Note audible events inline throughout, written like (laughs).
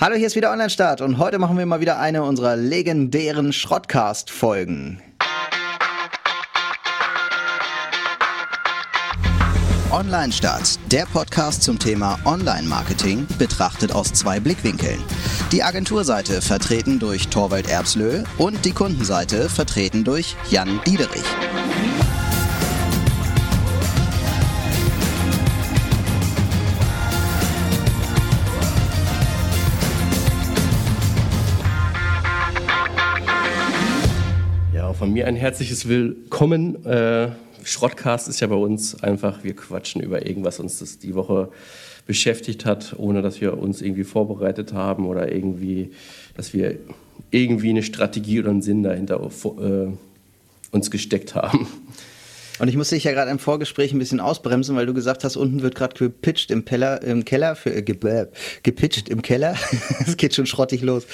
Hallo, hier ist wieder Online-Start und heute machen wir mal wieder eine unserer legendären Schrottcast-Folgen. Online-Start, der Podcast zum Thema Online-Marketing, betrachtet aus zwei Blickwinkeln. Die Agenturseite vertreten durch Torwald Erbslö und die Kundenseite vertreten durch Jan Diederich. Mir ein herzliches Willkommen. Äh, Schrottcast ist ja bei uns einfach, wir quatschen über irgendwas, uns das die Woche beschäftigt hat, ohne dass wir uns irgendwie vorbereitet haben oder irgendwie, dass wir irgendwie eine Strategie oder einen Sinn dahinter äh, uns gesteckt haben. Und ich musste dich ja gerade im Vorgespräch ein bisschen ausbremsen, weil du gesagt hast, unten wird gerade gepitcht im, Peller, im Keller, für, äh, ge, gepitcht im Keller. (laughs) Es geht schon schrottig los.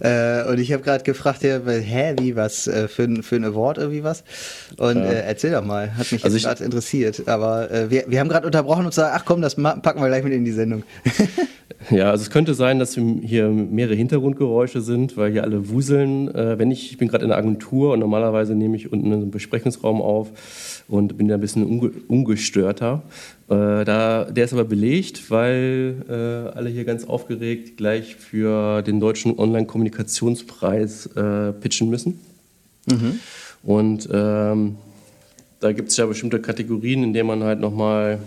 Äh, und ich habe gerade gefragt, ja, hä, wie was, äh, für, für ein Award irgendwie was? Und ja. äh, erzähl doch mal, hat mich also jetzt gerade interessiert. Aber äh, wir, wir haben gerade unterbrochen und gesagt, ach komm, das packen wir gleich mit in die Sendung. (laughs) Ja, also es könnte sein, dass hier mehrere Hintergrundgeräusche sind, weil hier alle wuseln. Äh, wenn ich, ich bin gerade in der Agentur und normalerweise nehme ich unten einen Besprechungsraum auf und bin da ein bisschen unge ungestörter. Äh, da, der ist aber belegt, weil äh, alle hier ganz aufgeregt gleich für den deutschen Online-Kommunikationspreis äh, pitchen müssen. Mhm. Und ähm, da gibt es ja bestimmte Kategorien, in denen man halt nochmal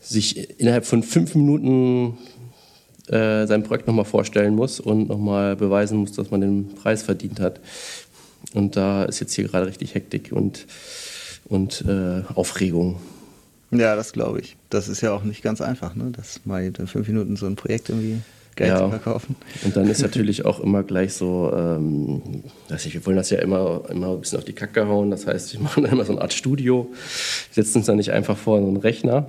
sich innerhalb von fünf Minuten äh, sein Projekt nochmal vorstellen muss und nochmal beweisen muss, dass man den Preis verdient hat. Und da ist jetzt hier gerade richtig Hektik und, und äh, Aufregung. Ja, das glaube ich. Das ist ja auch nicht ganz einfach, ne? das mal in fünf Minuten so ein Projekt irgendwie Geld ja. zu verkaufen. Und dann ist (laughs) natürlich auch immer gleich so, ähm, dass ich, wir wollen das ja immer, immer ein bisschen auf die Kacke hauen. Das heißt, wir (laughs) machen immer so eine Art Studio, setzen uns da nicht einfach vor so einen Rechner,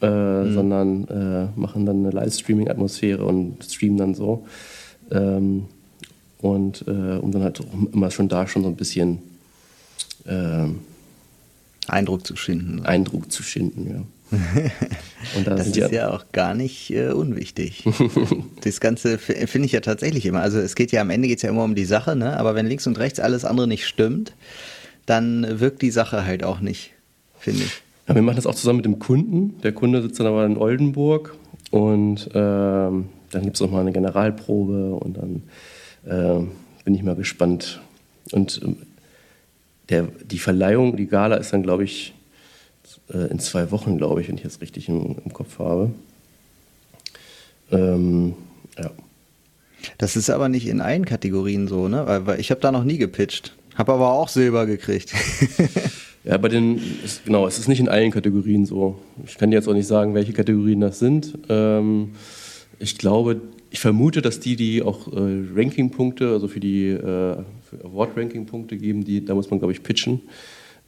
äh, mhm. sondern äh, machen dann eine Livestreaming-Atmosphäre und streamen dann so. Ähm, und äh, um dann halt immer schon da schon so ein bisschen ähm, Eindruck zu schinden. Eindruck zu schinden, ja. (laughs) Und da das ist ja, ja auch gar nicht äh, unwichtig. (laughs) das Ganze finde ich ja tatsächlich immer. Also es geht ja am Ende geht es ja immer um die Sache, ne? aber wenn links und rechts alles andere nicht stimmt, dann wirkt die Sache halt auch nicht, finde ich. Ja, wir machen das auch zusammen mit dem Kunden. Der Kunde sitzt dann aber in Oldenburg und ähm, dann gibt es noch mal eine Generalprobe und dann äh, bin ich mal gespannt. Und ähm, der, die Verleihung, die Gala ist dann, glaube ich, äh, in zwei Wochen, glaube ich, wenn ich das richtig im, im Kopf habe. Ähm, ja. Das ist aber nicht in allen Kategorien so, ne? Weil, weil ich habe da noch nie gepitcht. Habe aber auch Silber gekriegt. (laughs) Ja, bei den, ist, genau, es ist nicht in allen Kategorien so. Ich kann dir jetzt auch nicht sagen, welche Kategorien das sind. Ähm, ich glaube, ich vermute, dass die, die auch äh, Rankingpunkte, also für die äh, Award-Ranking-Punkte geben, die, da muss man, glaube ich, pitchen.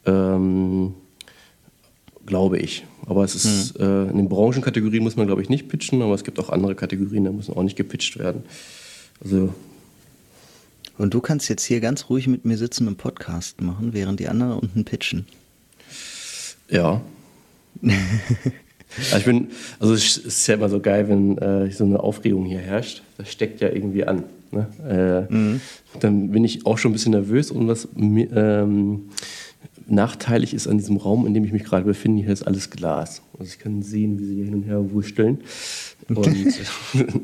Ähm, glaube ich. Aber es ist, hm. äh, in den Branchenkategorien muss man, glaube ich, nicht pitchen, aber es gibt auch andere Kategorien, da müssen auch nicht gepitcht werden. Also und du kannst jetzt hier ganz ruhig mit mir sitzen und Podcast machen, während die anderen unten pitchen. Ja. (laughs) also ich bin, also es ist ja immer so geil, wenn äh, so eine Aufregung hier herrscht. Das steckt ja irgendwie an. Ne? Äh, mhm. Dann bin ich auch schon ein bisschen nervös und was ähm, nachteilig ist an diesem Raum, in dem ich mich gerade befinde, hier ist alles Glas. Also ich kann sehen, wie sie hier hin und her wursteln. Und (laughs)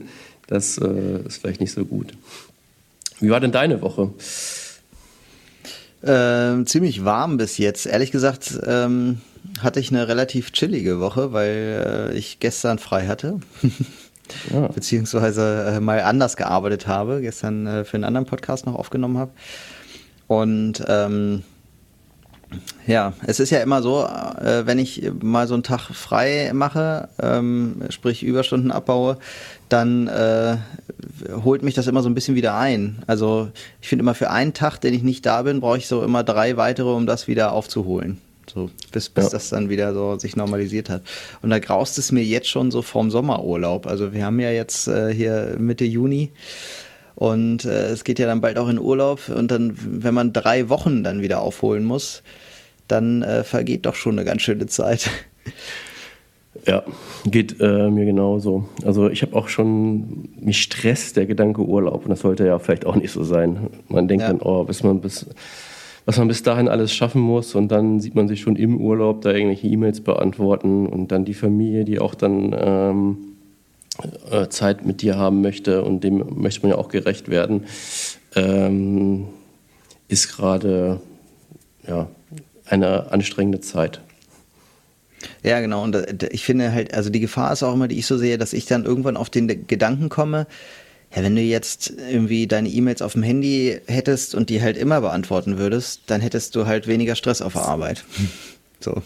(laughs) das äh, ist vielleicht nicht so gut. Wie war denn deine Woche? Ähm, ziemlich warm bis jetzt. Ehrlich gesagt ähm, hatte ich eine relativ chillige Woche, weil äh, ich gestern frei hatte. (laughs) ja. Beziehungsweise äh, mal anders gearbeitet habe, gestern äh, für einen anderen Podcast noch aufgenommen habe. Und ähm, ja, es ist ja immer so, äh, wenn ich mal so einen Tag frei mache, ähm, sprich Überstunden abbaue, dann äh, holt mich das immer so ein bisschen wieder ein. Also ich finde immer für einen Tag, den ich nicht da bin, brauche ich so immer drei weitere, um das wieder aufzuholen. So, bis, bis ja. das dann wieder so sich normalisiert hat. Und da graust es mir jetzt schon so vorm Sommerurlaub. Also wir haben ja jetzt äh, hier Mitte Juni und äh, es geht ja dann bald auch in Urlaub. Und dann, wenn man drei Wochen dann wieder aufholen muss, dann äh, vergeht doch schon eine ganz schöne Zeit. (laughs) Ja, geht äh, mir genauso. Also ich habe auch schon, mich stresst der Gedanke Urlaub und das sollte ja vielleicht auch nicht so sein. Man denkt ja. dann, oh, bis man bis, was man bis dahin alles schaffen muss und dann sieht man sich schon im Urlaub da irgendwelche E-Mails beantworten und dann die Familie, die auch dann ähm, äh, Zeit mit dir haben möchte und dem möchte man ja auch gerecht werden, ähm, ist gerade ja, eine anstrengende Zeit. Ja, genau. Und äh, ich finde halt, also die Gefahr ist auch immer, die ich so sehe, dass ich dann irgendwann auf den Gedanken komme, ja, wenn du jetzt irgendwie deine E-Mails auf dem Handy hättest und die halt immer beantworten würdest, dann hättest du halt weniger Stress auf der Arbeit. (laughs) So.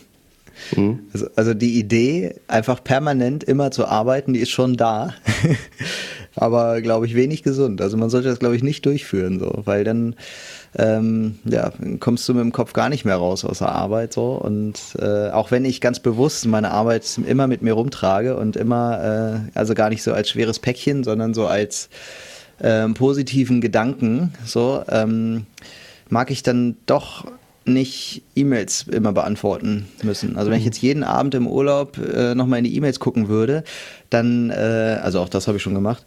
Mhm. Also, also die Idee, einfach permanent immer zu arbeiten, die ist schon da. (laughs) Aber, glaube ich, wenig gesund. Also man sollte das, glaube ich, nicht durchführen, so, weil dann ähm, ja, kommst du mit dem Kopf gar nicht mehr raus aus der Arbeit so. Und äh, auch wenn ich ganz bewusst meine Arbeit immer mit mir rumtrage und immer, äh, also gar nicht so als schweres Päckchen, sondern so als ähm, positiven Gedanken, so, ähm, mag ich dann doch nicht E-Mails immer beantworten müssen. Also wenn ich mhm. jetzt jeden Abend im Urlaub äh, nochmal in die E-Mails gucken würde, dann, äh, also auch das habe ich schon gemacht,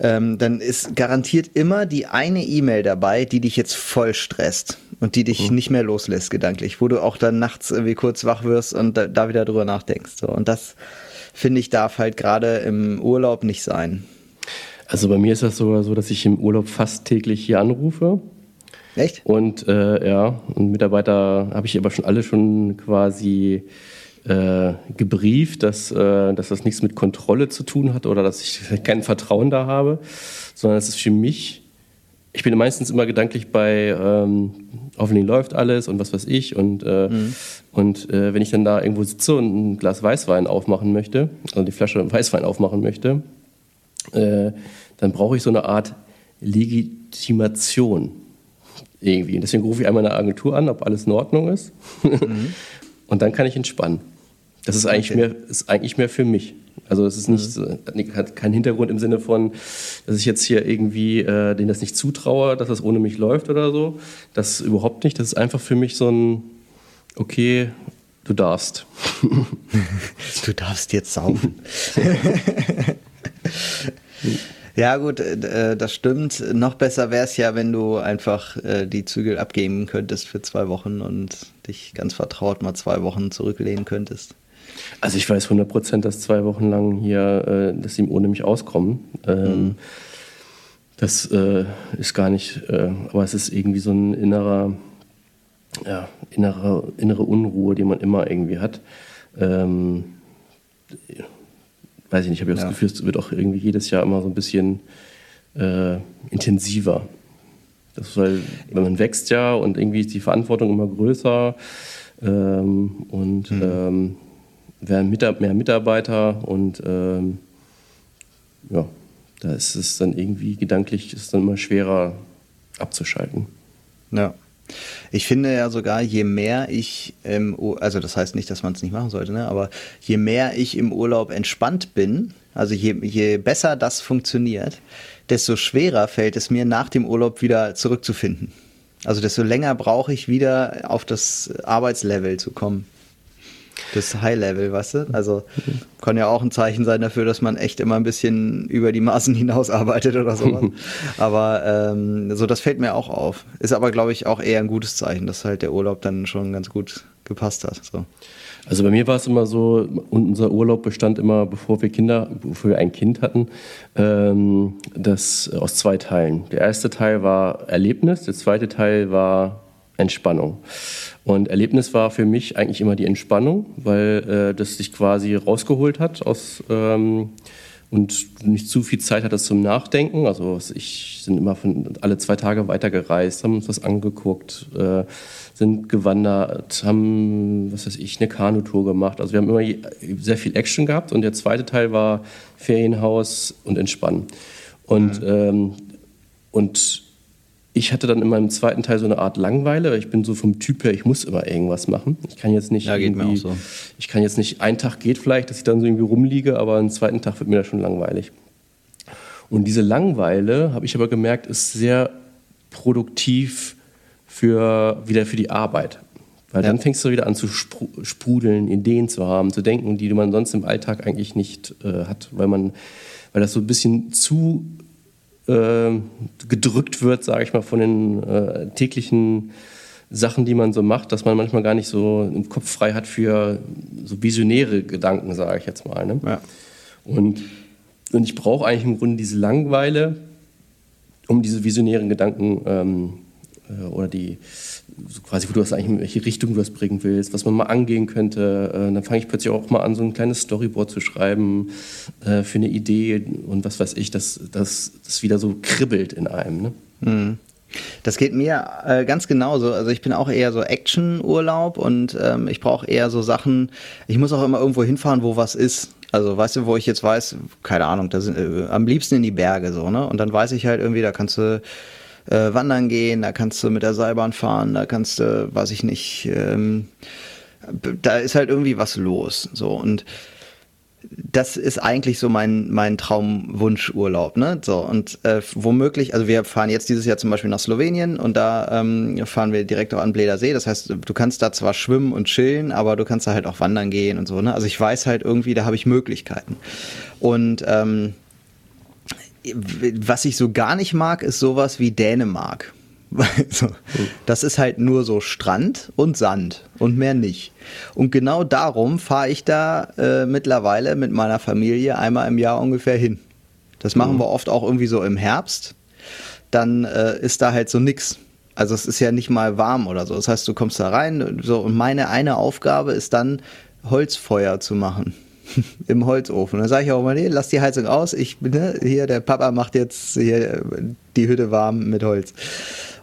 ähm, dann ist garantiert immer die eine E-Mail dabei, die dich jetzt voll stresst und die dich mhm. nicht mehr loslässt gedanklich, wo du auch dann nachts irgendwie kurz wach wirst und da, da wieder drüber nachdenkst. So. Und das finde ich darf halt gerade im Urlaub nicht sein. Also bei mir ist das sogar so, dass ich im Urlaub fast täglich hier anrufe Echt? Und äh, ja, und Mitarbeiter habe ich aber schon alle schon quasi äh, gebrieft, dass, äh, dass das nichts mit Kontrolle zu tun hat oder dass ich (laughs) kein Vertrauen da habe, sondern es ist für mich, ich bin meistens immer gedanklich bei, ähm, hoffentlich läuft alles und was weiß ich. Und, äh, mhm. und äh, wenn ich dann da irgendwo sitze und ein Glas Weißwein aufmachen möchte, also die Flasche (laughs) Weißwein aufmachen möchte, äh, dann brauche ich so eine Art Legitimation irgendwie. Und deswegen rufe ich einmal eine Agentur an, ob alles in Ordnung ist. Mhm. (laughs) Und dann kann ich entspannen. Das ist eigentlich, okay. mehr, ist eigentlich mehr für mich. Also es ist nicht, mhm. hat keinen Hintergrund im Sinne von, dass ich jetzt hier irgendwie äh, denen das nicht zutraue, dass das ohne mich läuft oder so. Das überhaupt nicht. Das ist einfach für mich so ein, okay, du darfst. (laughs) du darfst jetzt saufen. (laughs) Ja, gut, äh, äh, das stimmt. Noch besser wäre es ja, wenn du einfach äh, die Zügel abgeben könntest für zwei Wochen und dich ganz vertraut mal zwei Wochen zurücklehnen könntest. Also ich weiß 100 Prozent, dass zwei Wochen lang hier, äh, dass sie ohne mich auskommen. Ähm, mhm. Das äh, ist gar nicht, äh, aber es ist irgendwie so ein innerer, ja, innere, innere Unruhe, die man immer irgendwie hat. Ähm, weiß ich nicht, ich habe ja das Gefühl, es wird auch irgendwie jedes Jahr immer so ein bisschen äh, intensiver. Das weil, man wächst ja und irgendwie ist die Verantwortung immer größer ähm, und mhm. ähm, werden mehr Mitarbeiter und ähm, ja, da ist es dann irgendwie gedanklich ist dann immer schwerer abzuschalten. Ja. Ich finde ja sogar, je mehr ich im also das heißt nicht, dass man es nicht machen sollte, ne? aber je mehr ich im Urlaub entspannt bin, also je, je besser das funktioniert, desto schwerer fällt es mir nach dem Urlaub wieder zurückzufinden. Also desto länger brauche ich wieder auf das Arbeitslevel zu kommen das High-Level, weißt du? Also kann ja auch ein Zeichen sein dafür, dass man echt immer ein bisschen über die Maßen hinaus arbeitet oder sowas. (laughs) aber ähm, so, das fällt mir auch auf. Ist aber, glaube ich, auch eher ein gutes Zeichen, dass halt der Urlaub dann schon ganz gut gepasst hat. So. Also bei mir war es immer so, unser Urlaub bestand immer, bevor wir Kinder, bevor wir ein Kind hatten, ähm, das aus zwei Teilen. Der erste Teil war Erlebnis, der zweite Teil war Entspannung. Und Erlebnis war für mich eigentlich immer die Entspannung, weil äh, das sich quasi rausgeholt hat aus ähm, und nicht zu viel Zeit hatte zum Nachdenken. Also ich sind immer von alle zwei Tage weitergereist, haben uns was angeguckt, äh, sind gewandert, haben was weiß ich eine Kanutour gemacht. Also wir haben immer sehr viel Action gehabt und der zweite Teil war Ferienhaus und Entspannen. Und mhm. ähm, und ich hatte dann in meinem zweiten Teil so eine Art Langweile. Ich bin so vom Typ her, ich muss immer irgendwas machen. Ich kann jetzt nicht ja, geht mir auch so. ich kann jetzt nicht, ein Tag geht vielleicht, dass ich dann so irgendwie rumliege, aber einen zweiten Tag wird mir das schon langweilig. Und diese Langweile, habe ich aber gemerkt, ist sehr produktiv für, wieder für die Arbeit. Weil ja. dann fängst du wieder an zu sprudeln, Ideen zu haben, zu denken, die man sonst im Alltag eigentlich nicht äh, hat, weil man, weil das so ein bisschen zu gedrückt wird, sage ich mal, von den äh, täglichen Sachen, die man so macht, dass man manchmal gar nicht so im Kopf frei hat für so visionäre Gedanken, sage ich jetzt mal. Ne? Ja. Und, und ich brauche eigentlich im Grunde diese Langeweile, um diese visionären Gedanken ähm, äh, oder die so quasi, wo du das eigentlich in welche Richtung du das bringen willst, was man mal angehen könnte. Äh, dann fange ich plötzlich auch mal an, so ein kleines Storyboard zu schreiben äh, für eine Idee und was weiß ich, dass das wieder so kribbelt in einem. Ne? Mhm. Das geht mir äh, ganz genauso. Also ich bin auch eher so Action-Urlaub und ähm, ich brauche eher so Sachen. Ich muss auch immer irgendwo hinfahren, wo was ist. Also weißt du, wo ich jetzt weiß, keine Ahnung, da sind äh, am liebsten in die Berge so, ne? Und dann weiß ich halt irgendwie, da kannst du äh, wandern gehen, da kannst du mit der Seilbahn fahren, da kannst du, weiß ich nicht, ähm, da ist halt irgendwie was los. So und das ist eigentlich so mein, mein Traumwunschurlaub, ne? So, und äh, womöglich, also wir fahren jetzt dieses Jahr zum Beispiel nach Slowenien und da ähm, fahren wir direkt auch an Bleder See. Das heißt, du kannst da zwar schwimmen und chillen, aber du kannst da halt auch wandern gehen und so, ne? Also ich weiß halt irgendwie, da habe ich Möglichkeiten. Und ähm, was ich so gar nicht mag, ist sowas wie Dänemark. (laughs) So, das ist halt nur so Strand und Sand und mehr nicht. Und genau darum fahre ich da äh, mittlerweile mit meiner Familie einmal im Jahr ungefähr hin. Das machen mhm. wir oft auch irgendwie so im Herbst. Dann äh, ist da halt so nix. Also es ist ja nicht mal warm oder so. Das heißt, du kommst da rein so, und meine eine Aufgabe ist dann Holzfeuer zu machen. (laughs) im Holzofen. Dann sage ich auch immer, nee, lass die Heizung aus. Ich bin ne, hier, der Papa macht jetzt hier die Hütte warm mit Holz.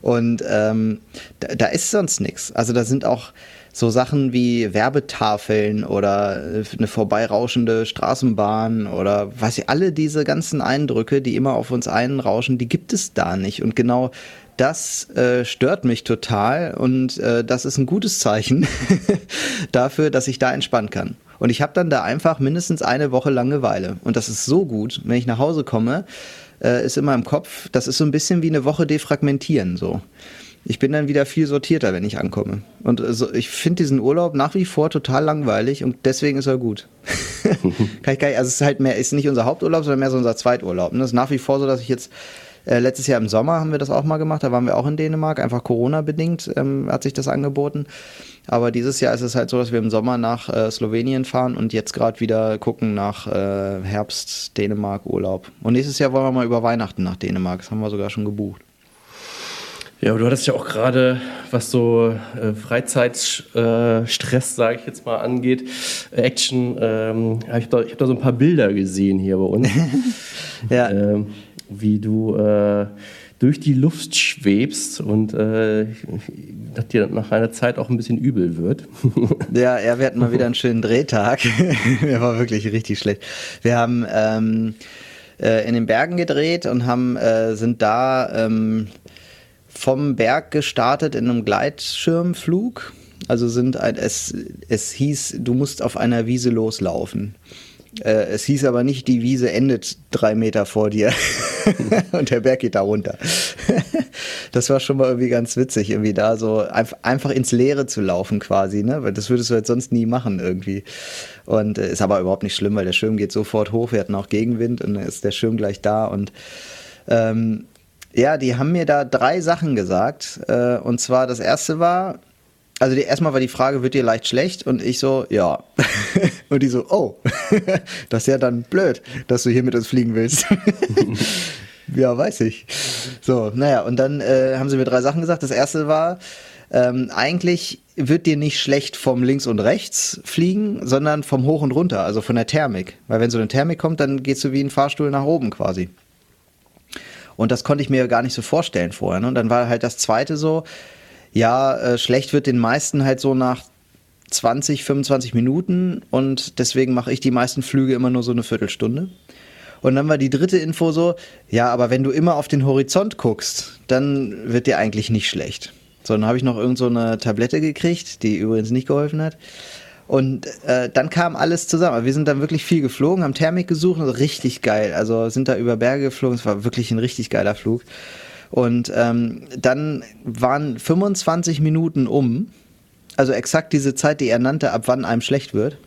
Und ähm, da, da, ist sonst nichts. Also da sind auch so Sachen wie Werbetafeln oder eine vorbeirauschende Straßenbahn oder weiß ich, alle diese ganzen Eindrücke, die immer auf uns einrauschen, die gibt es da nicht. Und genau das äh, stört mich total und äh, das ist ein gutes Zeichen (laughs) dafür, dass ich da entspannen kann. Und ich habe dann da einfach mindestens eine Woche Langeweile. Und das ist so gut, wenn ich nach Hause komme, äh, ist in meinem Kopf, das ist so ein bisschen wie eine Woche defragmentieren so. Ich bin dann wieder viel sortierter, wenn ich ankomme. Und also ich finde diesen Urlaub nach wie vor total langweilig und deswegen ist er gut. (laughs) Kann ich gar nicht, also es ist halt mehr, ist nicht unser Haupturlaub, sondern mehr so unser Zweiturlaub. Und das ist nach wie vor so, dass ich jetzt äh, letztes Jahr im Sommer haben wir das auch mal gemacht, da waren wir auch in Dänemark, einfach Corona-bedingt ähm, hat sich das angeboten. Aber dieses Jahr ist es halt so, dass wir im Sommer nach äh, Slowenien fahren und jetzt gerade wieder gucken nach äh, Herbst, Dänemark, Urlaub. Und nächstes Jahr wollen wir mal über Weihnachten nach Dänemark, das haben wir sogar schon gebucht. Ja, aber du hattest ja auch gerade, was so äh, Freizeitstress, äh, sage ich jetzt mal, angeht, Action. Ähm, hab ich, da, ich habe da so ein paar Bilder gesehen hier bei uns. (laughs) ja. Ähm, wie du äh, durch die Luft schwebst und äh, dass dir nach einer Zeit auch ein bisschen übel wird. (laughs) ja, ja, wir hatten mal wieder einen schönen Drehtag. (laughs) Der war wirklich richtig schlecht. Wir haben ähm, äh, in den Bergen gedreht und haben äh, sind da ähm, vom Berg gestartet in einem Gleitschirmflug. Also sind ein, es, es hieß, du musst auf einer Wiese loslaufen. Äh, es hieß aber nicht, die Wiese endet drei Meter vor dir (laughs) und der Berg geht da runter. das war schon mal irgendwie ganz witzig, irgendwie da so einfach ins Leere zu laufen quasi, ne? Weil das würdest du halt sonst nie machen irgendwie. Und äh, ist aber überhaupt nicht schlimm, weil der Schirm geht sofort hoch. Wir hatten auch Gegenwind und dann ist der Schirm gleich da und ähm, ja, die haben mir da drei Sachen gesagt. Äh, und zwar das erste war, also die, erstmal war die Frage, wird dir leicht schlecht? Und ich so, ja. (laughs) und die so, oh, (laughs) das ist ja dann blöd, dass du hier mit uns fliegen willst. (laughs) ja, weiß ich. So, naja, und dann äh, haben sie mir drei Sachen gesagt. Das erste war, ähm, eigentlich wird dir nicht schlecht vom links und rechts fliegen, sondern vom hoch und runter, also von der Thermik. Weil wenn so eine Thermik kommt, dann gehst du wie ein Fahrstuhl nach oben quasi. Und das konnte ich mir gar nicht so vorstellen vorher. Ne? Und dann war halt das zweite so, ja, äh, schlecht wird den meisten halt so nach 20, 25 Minuten und deswegen mache ich die meisten Flüge immer nur so eine Viertelstunde. Und dann war die dritte Info so, ja, aber wenn du immer auf den Horizont guckst, dann wird dir eigentlich nicht schlecht. So, dann habe ich noch irgend so Tablette gekriegt, die übrigens nicht geholfen hat. Und äh, dann kam alles zusammen. Wir sind dann wirklich viel geflogen, haben Thermik gesucht, also richtig geil. Also sind da über Berge geflogen, es war wirklich ein richtig geiler Flug. Und ähm, dann waren 25 Minuten um also exakt diese Zeit, die er nannte, ab wann einem schlecht wird.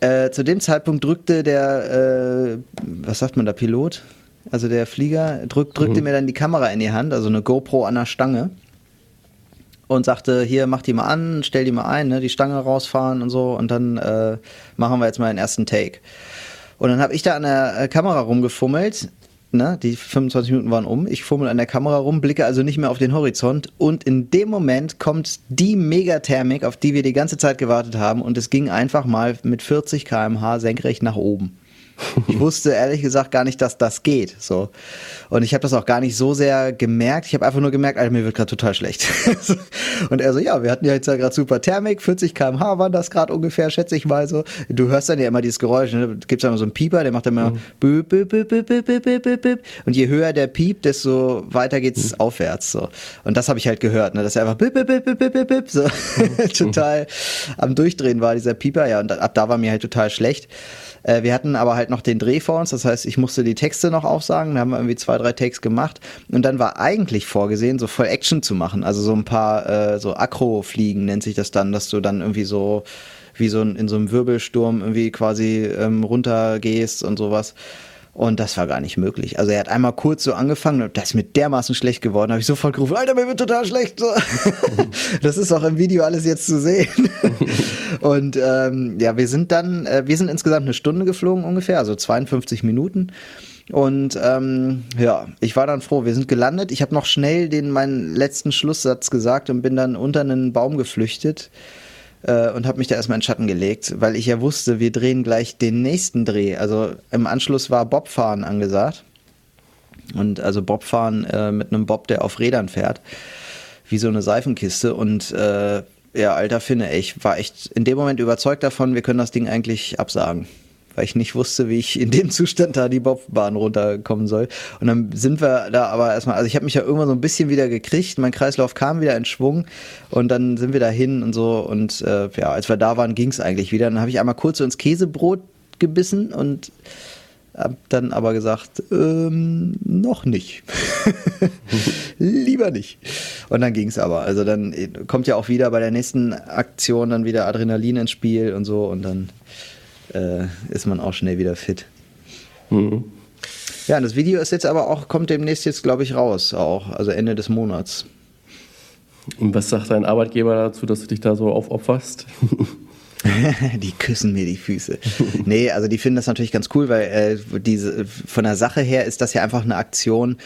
Äh, zu dem Zeitpunkt drückte der, äh, was sagt man da, Pilot? Also der Flieger drück, drückte mhm. mir dann die Kamera in die Hand, also eine GoPro an der Stange und sagte, hier, mach die mal an, stell die mal ein, ne, die Stange rausfahren und so und dann äh, machen wir jetzt mal den ersten Take. Und dann habe ich da an der äh, Kamera rumgefummelt, ne, die 25 Minuten waren um, ich fummel an der Kamera rum, blicke also nicht mehr auf den Horizont. Und in dem Moment kommt die Megathermik, auf die wir die ganze Zeit gewartet haben. Und es ging einfach mal mit 40 km/h senkrecht nach oben. Ich wusste ehrlich gesagt gar nicht, dass das geht. So. Und ich habe das auch gar nicht so sehr gemerkt. Ich habe einfach nur gemerkt, Alter, mir wird gerade total schlecht. und er so, ja, wir hatten ja jetzt ja gerade super Thermik, 40 km/h waren das gerade ungefähr, schätze ich mal so. Du hörst dann ja immer dieses Geräusch, ne? gibt es immer so einen Pieper, der macht dann immer mhm. büb, büb, büb, büb, büb, büb, büb, büb. Und je höher der piept, desto weiter geht's mhm. aufwärts. So. Und das habe ich halt gehört, ne? dass er einfach büb, büb, büb, büb, büb, büb, so mhm. total am Durchdrehen war, dieser Pieper. Ja, und ab da war mir halt total schlecht. Äh, wir hatten aber halt noch den Dreh vor uns, das heißt, ich musste die Texte noch aufsagen. Da haben wir irgendwie zwei, drei Takes gemacht. Und dann war eigentlich vorgesehen, so voll Action zu machen. Also so ein paar, äh, so Akro-Fliegen nennt sich das dann, dass du dann irgendwie so wie so in so einem Wirbelsturm irgendwie quasi ähm, runtergehst und sowas. Und das war gar nicht möglich. Also er hat einmal kurz so angefangen und das ist mir dermaßen schlecht geworden. habe ich sofort gerufen, Alter, mir wird total schlecht. (laughs) das ist auch im Video alles jetzt zu sehen. (laughs) und ähm, ja, wir sind dann, äh, wir sind insgesamt eine Stunde geflogen ungefähr, also 52 Minuten. Und ähm, ja, ich war dann froh. Wir sind gelandet. Ich habe noch schnell den meinen letzten Schlusssatz gesagt und bin dann unter einen Baum geflüchtet äh, und habe mich da erstmal in den Schatten gelegt, weil ich ja wusste, wir drehen gleich den nächsten Dreh. Also im Anschluss war Bobfahren angesagt. Und also Bobfahren äh, mit einem Bob, der auf Rädern fährt, wie so eine Seifenkiste. Und äh, ja, alter Finne, ich war echt in dem Moment überzeugt davon, wir können das Ding eigentlich absagen weil ich nicht wusste, wie ich in dem Zustand da die Bobbahn runterkommen soll. Und dann sind wir da aber erstmal, also ich habe mich ja irgendwann so ein bisschen wieder gekriegt, mein Kreislauf kam wieder in Schwung und dann sind wir da hin und so und äh, ja, als wir da waren, ging es eigentlich wieder. Dann habe ich einmal kurz so ins Käsebrot gebissen und hab dann aber gesagt, ähm, noch nicht. (laughs) Lieber nicht. Und dann ging es aber. Also dann kommt ja auch wieder bei der nächsten Aktion dann wieder Adrenalin ins Spiel und so und dann äh, ist man auch schnell wieder fit. Mhm. Ja, das Video ist jetzt aber auch, kommt demnächst jetzt, glaube ich, raus, auch, also Ende des Monats. Und was sagt dein Arbeitgeber dazu, dass du dich da so aufopferst? (laughs) (laughs) die küssen mir die Füße. nee, also die finden das natürlich ganz cool, weil äh, diese von der Sache her ist das ja einfach eine Aktion.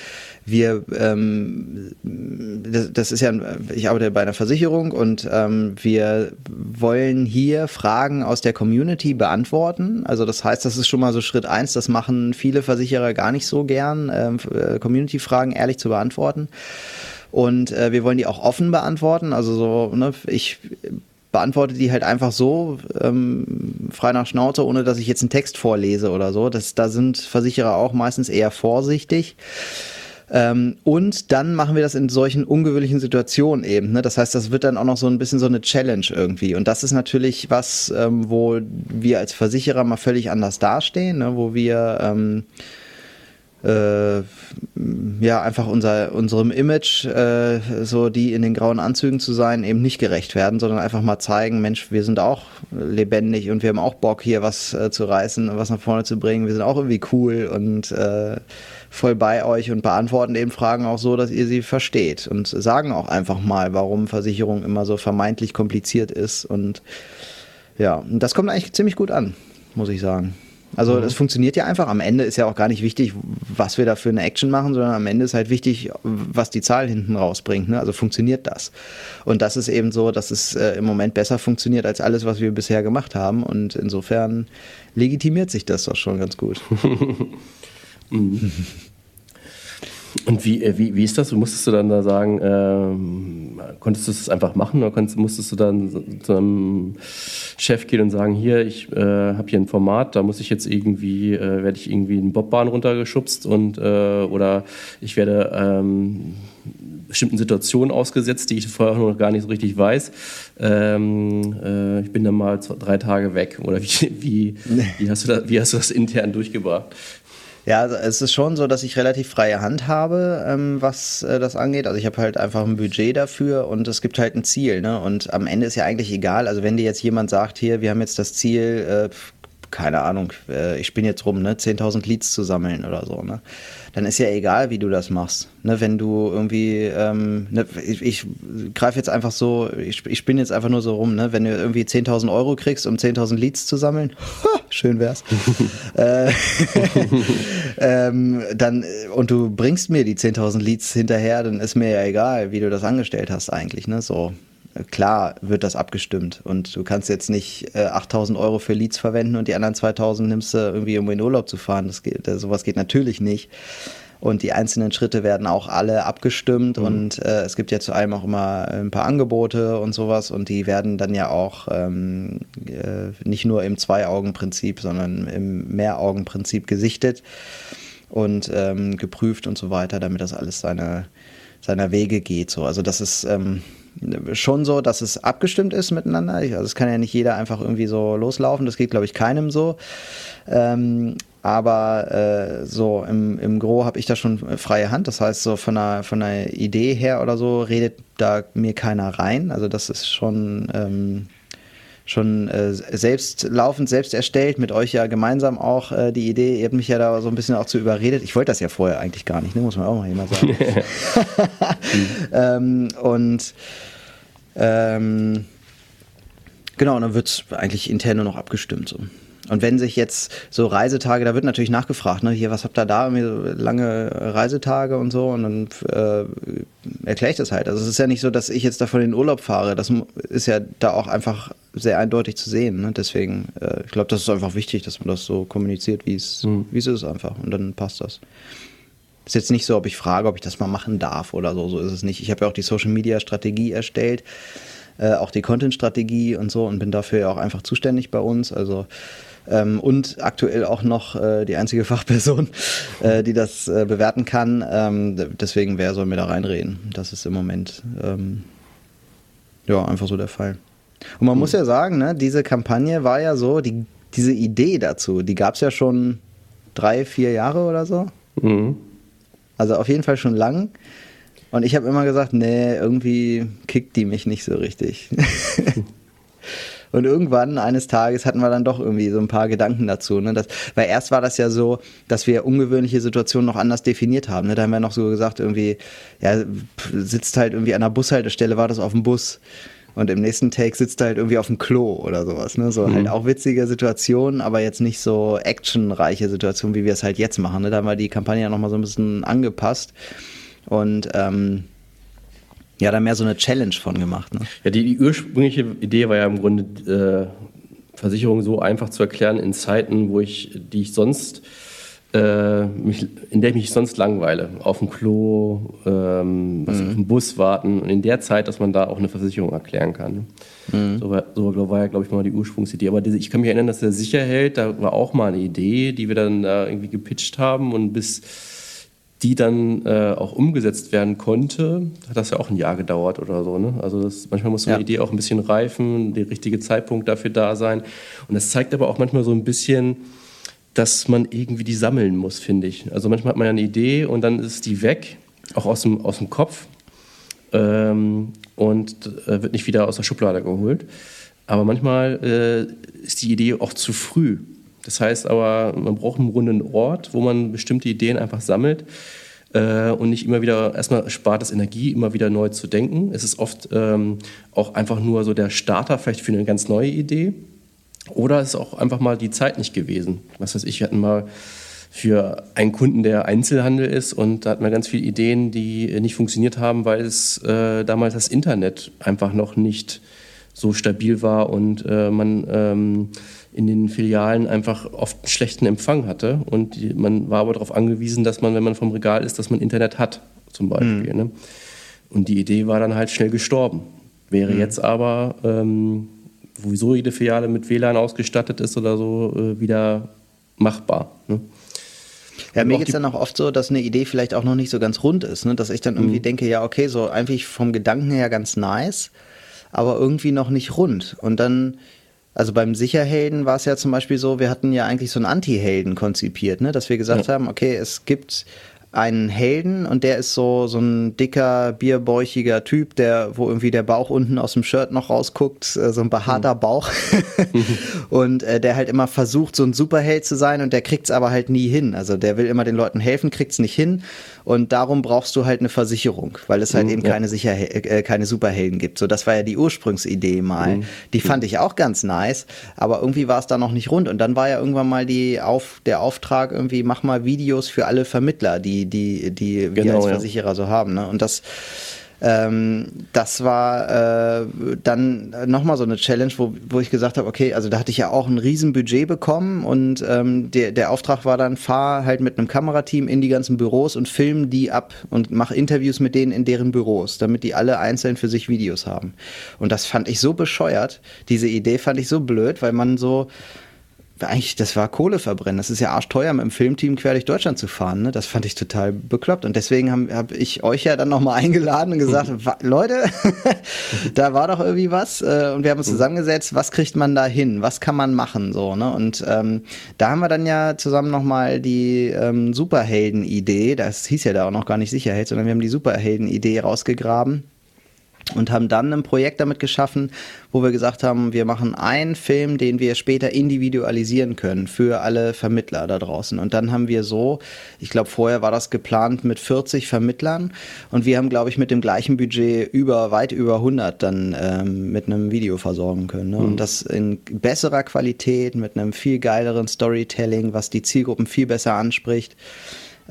Wir, ähm, das, das ist ja, ich arbeite bei einer Versicherung und ähm, wir wollen hier Fragen aus der Community beantworten. Also das heißt, das ist schon mal so Schritt eins. Das machen viele Versicherer gar nicht so gern, ähm, äh, Community-Fragen ehrlich zu beantworten. Und äh, wir wollen die auch offen beantworten. Also so, ne, ich beantworte die halt einfach so, ähm, frei nach Schnauze, ohne dass ich jetzt einen Text vorlese oder so. Das, da sind Versicherer auch meistens eher vorsichtig. Ähm, und dann machen wir das in solchen ungewöhnlichen Situationen eben. Ne? Das heißt, das wird dann auch noch so ein bisschen so eine Challenge irgendwie. Und das ist natürlich was, ähm, wo wir als Versicherer mal völlig anders dastehen, ne? wo wir ähm, äh, ja einfach unser, unserem Image, äh, so die in den grauen Anzügen zu sein, eben nicht gerecht werden, sondern einfach mal zeigen, Mensch, wir sind auch lebendig und wir haben auch Bock hier was äh, zu reißen und was nach vorne zu bringen. Wir sind auch irgendwie cool und äh, voll bei euch und beantworten eben Fragen auch so, dass ihr sie versteht und sagen auch einfach mal, warum Versicherung immer so vermeintlich kompliziert ist und ja, und das kommt eigentlich ziemlich gut an, muss ich sagen. Also mhm. das funktioniert ja einfach. Am Ende ist ja auch gar nicht wichtig, was wir da für eine Action machen, sondern am Ende ist halt wichtig, was die Zahl hinten rausbringt. Ne? Also funktioniert das. Und das ist eben so, dass es äh, im Moment besser funktioniert als alles, was wir bisher gemacht haben. Und insofern legitimiert sich das doch schon ganz gut. (laughs) mhm. (laughs) Und wie, äh, wie, wie ist das? Musstest du dann da sagen, ähm, konntest du es einfach machen oder konntest, musstest du dann zu einem Chef gehen und sagen, hier, ich äh, habe hier ein Format, da muss ich jetzt irgendwie, äh, werde ich irgendwie in Bobbahn runtergeschubst und äh, oder ich werde ähm, bestimmten Situationen ausgesetzt, die ich vorher noch gar nicht so richtig weiß. Ähm, äh, ich bin dann mal zwei, drei Tage weg. Oder wie, wie, wie, hast du das, wie hast du das intern durchgebracht? Ja, also es ist schon so, dass ich relativ freie Hand habe, ähm, was äh, das angeht. Also ich habe halt einfach ein Budget dafür und es gibt halt ein Ziel. Ne? Und am Ende ist ja eigentlich egal. Also wenn dir jetzt jemand sagt, hier, wir haben jetzt das Ziel, äh, keine Ahnung, äh, ich bin jetzt rum, ne, 10.000 Leads zu sammeln oder so, ne? Dann ist ja egal, wie du das machst. Ne, wenn du irgendwie, ähm, ne, ich, ich greife jetzt einfach so, ich, ich spinne jetzt einfach nur so rum, ne? Wenn du irgendwie 10.000 Euro kriegst, um 10.000 Leads zu sammeln, schön wär's. (laughs) äh, (laughs) ähm, dann, und du bringst mir die 10.000 Leads hinterher, dann ist mir ja egal, wie du das angestellt hast eigentlich, ne? So klar wird das abgestimmt und du kannst jetzt nicht äh, 8000 Euro für Leads verwenden und die anderen 2000 nimmst du irgendwie, um in Urlaub zu fahren. Das geht, das, sowas geht natürlich nicht. Und die einzelnen Schritte werden auch alle abgestimmt mhm. und äh, es gibt ja zu allem auch immer ein paar Angebote und sowas und die werden dann ja auch ähm, äh, nicht nur im Zwei-Augen-Prinzip, sondern im Mehr-Augen-Prinzip gesichtet und ähm, geprüft und so weiter, damit das alles seine, seiner Wege geht. So. Also das ist ähm, schon so, dass es abgestimmt ist miteinander. Also es kann ja nicht jeder einfach irgendwie so loslaufen. Das geht, glaube ich, keinem so. Ähm, aber äh, so im, im Gro habe ich da schon freie Hand. Das heißt, so von einer, von einer Idee her oder so redet da mir keiner rein. Also das ist schon ähm, schon äh, selbst laufend, selbst erstellt, mit euch ja gemeinsam auch äh, die Idee. Ihr habt mich ja da so ein bisschen auch zu überredet. Ich wollte das ja vorher eigentlich gar nicht, ne? muss man auch mal jemand sagen. (laughs) (laughs) ähm, und ähm, genau, und dann wird es eigentlich intern nur noch abgestimmt. So. Und wenn sich jetzt so Reisetage, da wird natürlich nachgefragt, ne, hier, was habt ihr da, lange Reisetage und so, und dann äh, erkläre ich das halt. Also es ist ja nicht so, dass ich jetzt davon in den Urlaub fahre. Das ist ja da auch einfach sehr eindeutig zu sehen. Ne? Deswegen, äh, ich glaube, das ist einfach wichtig, dass man das so kommuniziert, wie es mhm. wie es ist einfach. Und dann passt das. Ist jetzt nicht so, ob ich frage, ob ich das mal machen darf oder so. So ist es nicht. Ich habe ja auch die Social Media Strategie erstellt, äh, auch die Content Strategie und so und bin dafür ja auch einfach zuständig bei uns. Also ähm, und aktuell auch noch äh, die einzige (laughs) Fachperson, äh, die das äh, bewerten kann. Ähm, deswegen, wer soll mir da reinreden? Das ist im Moment ähm, ja einfach so der Fall. Und man mhm. muss ja sagen, ne, diese Kampagne war ja so, die, diese Idee dazu, die gab es ja schon drei, vier Jahre oder so. Mhm. Also auf jeden Fall schon lang. Und ich habe immer gesagt, nee, irgendwie kickt die mich nicht so richtig. (laughs) Und irgendwann eines Tages hatten wir dann doch irgendwie so ein paar Gedanken dazu. Ne? Das, weil erst war das ja so, dass wir ungewöhnliche Situationen noch anders definiert haben. Ne? Da haben wir noch so gesagt, irgendwie, ja, sitzt halt irgendwie an der Bushaltestelle, war das auf dem Bus. Und im nächsten Take sitzt er halt irgendwie auf dem Klo oder sowas. Ne? So halt mhm. halt auch witzige Situationen, aber jetzt nicht so actionreiche Situationen, wie wir es halt jetzt machen. Ne? Da haben wir die Kampagne ja nochmal so ein bisschen angepasst. Und ähm, ja, da mehr so eine Challenge von gemacht. Ne? Ja, die, die, ursprüngliche Idee war ja im Grunde, äh, Versicherung so einfach zu erklären in Zeiten, wo ich, die ich sonst, äh, mich, in der ich mich sonst langweile. Auf dem Klo, ähm, was mhm. auf dem Bus warten und in der Zeit, dass man da auch eine Versicherung erklären kann. Mhm. So, war, so war ja, glaube ich, mal die Ursprungsidee. Aber diese, ich kann mich erinnern, dass der Sicherheld, da war auch mal eine Idee, die wir dann da irgendwie gepitcht haben und bis die dann äh, auch umgesetzt werden konnte, hat das ja auch ein Jahr gedauert oder so. Ne? Also das, manchmal muss so eine ja. Idee auch ein bisschen reifen, der richtige Zeitpunkt dafür da sein. Und das zeigt aber auch manchmal so ein bisschen, dass man irgendwie die sammeln muss, finde ich. Also manchmal hat man ja eine Idee und dann ist die weg, auch aus dem, aus dem Kopf ähm, und äh, wird nicht wieder aus der Schublade geholt. Aber manchmal äh, ist die Idee auch zu früh. Das heißt aber, man braucht einen runden Ort, wo man bestimmte Ideen einfach sammelt äh, und nicht immer wieder, erstmal spart es Energie, immer wieder neu zu denken. Es ist oft ähm, auch einfach nur so der Starter vielleicht für eine ganz neue Idee. Oder es ist auch einfach mal die Zeit nicht gewesen. Was weiß ich, wir hatten mal für einen Kunden, der Einzelhandel ist und da hatten wir ganz viele Ideen, die nicht funktioniert haben, weil es äh, damals das Internet einfach noch nicht so stabil war und äh, man ähm, in den Filialen einfach oft einen schlechten Empfang hatte. Und die, man war aber darauf angewiesen, dass man, wenn man vom Regal ist, dass man Internet hat, zum Beispiel. Mhm. Ne? Und die Idee war dann halt schnell gestorben. Wäre mhm. jetzt aber, ähm, wo jede Filiale mit WLAN ausgestattet ist oder so, äh, wieder machbar. Ne? Ja, mir geht es dann auch oft so, dass eine Idee vielleicht auch noch nicht so ganz rund ist. Ne? Dass ich dann irgendwie mhm. denke, ja, okay, so einfach vom Gedanken her ganz nice, aber irgendwie noch nicht rund. Und dann Also beim Sicherhelden war es ja zum Beispiel so, wir hatten ja eigentlich so einen Anti-Helden konzipiert, ne? dass wir gesagt ja. haben, okay, es gibt einen Helden und der ist so, so ein dicker, bierbäuchiger Typ, der, wo irgendwie der Bauch unten aus dem Shirt noch rausguckt, äh, so ein behaarter mhm. Bauch. (laughs) und äh, der halt immer versucht, so ein Superheld zu sein und der kriegt's aber halt nie hin. Also der will immer den Leuten helfen, kriegt's nicht hin. Und darum brauchst du halt eine Versicherung, weil es halt mhm, eben ja. keine, Sicher äh, keine Superhelden gibt. So, das war ja die Ursprungsidee mal. Mhm. Die fand ich auch ganz nice, aber irgendwie war es da noch nicht rund. Und dann war ja irgendwann mal die auf, der Auftrag irgendwie, mach mal Videos für alle Vermittler, die, die, die genau, wir als Versicherer ja. so haben. Ne? Und das ähm, das war äh, dann nochmal so eine Challenge, wo, wo ich gesagt habe, okay, also da hatte ich ja auch ein Riesenbudget bekommen und ähm, der, der Auftrag war dann, fahr halt mit einem Kamerateam in die ganzen Büros und film die ab und mach Interviews mit denen in deren Büros, damit die alle einzeln für sich Videos haben. Und das fand ich so bescheuert, diese Idee fand ich so blöd, weil man so eigentlich, das war Kohle verbrennen. Das ist ja arschteuer, mit dem Filmteam quer durch Deutschland zu fahren. Ne? Das fand ich total bekloppt. Und deswegen habe hab ich euch ja dann nochmal eingeladen und gesagt, Leute, (laughs) da war doch irgendwie was. Äh, und wir haben uns zusammengesetzt, was kriegt man da hin? Was kann man machen? So, ne? Und ähm, da haben wir dann ja zusammen nochmal die ähm, Superhelden-Idee, das hieß ja da auch noch gar nicht Sicherheit, sondern wir haben die Superhelden-Idee rausgegraben und haben dann ein Projekt damit geschaffen, wo wir gesagt haben, wir machen einen Film, den wir später individualisieren können für alle Vermittler da draußen. Und dann haben wir so, ich glaube, vorher war das geplant mit 40 Vermittlern und wir haben, glaube ich, mit dem gleichen Budget über weit über 100 dann ähm, mit einem Video versorgen können. Ne? Mhm. Und das in besserer Qualität, mit einem viel geileren Storytelling, was die Zielgruppen viel besser anspricht.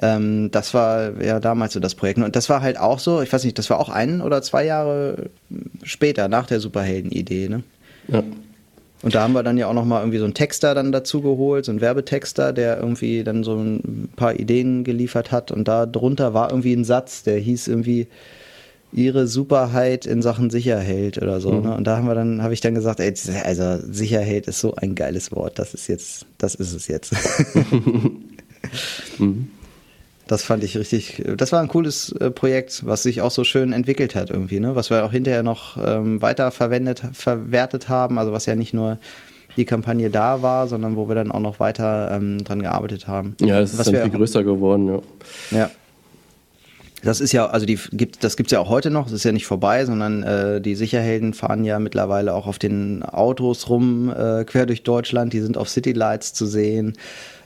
Ähm, das war ja damals so das Projekt. Und das war halt auch so, ich weiß nicht, das war auch ein oder zwei Jahre später, nach der Superhelden-Idee, ne? Ja. Und da haben wir dann ja auch nochmal irgendwie so einen Texter dann dazu geholt, so einen Werbetexter, der irgendwie dann so ein paar Ideen geliefert hat. Und da drunter war irgendwie ein Satz, der hieß irgendwie, ihre Superheit in Sachen Sicherheit oder so. Mhm. Ne? Und da haben wir dann, habe ich dann gesagt, ey, also Sicherheit ist so ein geiles Wort, das ist jetzt, das ist es jetzt. (laughs) mhm. Das fand ich richtig, das war ein cooles äh, Projekt, was sich auch so schön entwickelt hat irgendwie, ne? Was wir auch hinterher noch ähm, weiter verwendet, verwertet haben, also was ja nicht nur die Kampagne da war, sondern wo wir dann auch noch weiter ähm, dran gearbeitet haben. Ja, es ist dann viel größer geworden, ja. Ja. Das ist ja, also die gibt, das gibt's ja auch heute noch. Es ist ja nicht vorbei, sondern äh, die Sicherhelden fahren ja mittlerweile auch auf den Autos rum äh, quer durch Deutschland. Die sind auf City Lights zu sehen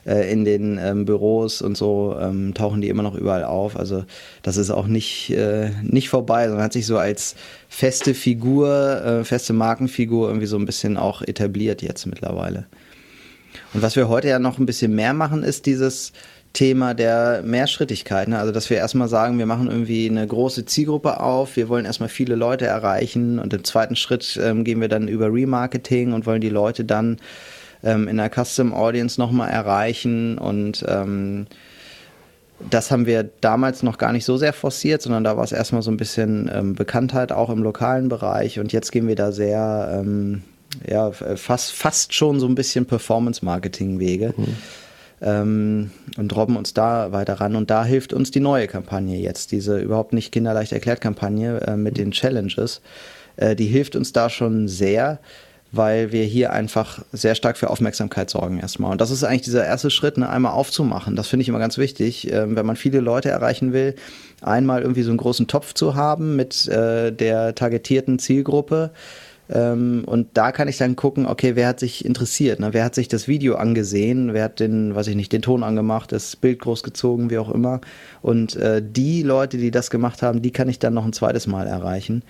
äh, in den ähm, Büros und so ähm, tauchen die immer noch überall auf. Also das ist auch nicht, äh, nicht vorbei, sondern hat sich so als feste Figur, äh, feste Markenfigur irgendwie so ein bisschen auch etabliert jetzt mittlerweile. Und was wir heute ja noch ein bisschen mehr machen, ist dieses Thema der Mehrschrittigkeit. Ne? Also, dass wir erstmal sagen, wir machen irgendwie eine große Zielgruppe auf, wir wollen erstmal viele Leute erreichen und im zweiten Schritt ähm, gehen wir dann über Remarketing und wollen die Leute dann ähm, in der Custom Audience nochmal erreichen und ähm, das haben wir damals noch gar nicht so sehr forciert, sondern da war es erstmal so ein bisschen ähm, Bekanntheit auch im lokalen Bereich und jetzt gehen wir da sehr, ähm, ja, fast, fast schon so ein bisschen Performance-Marketing-Wege. Mhm. Ähm, und robben uns da weiter ran. Und da hilft uns die neue Kampagne jetzt, diese überhaupt nicht kinderleicht erklärt Kampagne äh, mit den Challenges. Äh, die hilft uns da schon sehr, weil wir hier einfach sehr stark für Aufmerksamkeit sorgen erstmal. Und das ist eigentlich dieser erste Schritt, ne, einmal aufzumachen. Das finde ich immer ganz wichtig, äh, wenn man viele Leute erreichen will, einmal irgendwie so einen großen Topf zu haben mit äh, der targetierten Zielgruppe. Ähm, und da kann ich dann gucken, okay, wer hat sich interessiert, ne? wer hat sich das Video angesehen, wer hat den, weiß ich nicht, den Ton angemacht, das Bild großgezogen, wie auch immer. Und äh, die Leute, die das gemacht haben, die kann ich dann noch ein zweites Mal erreichen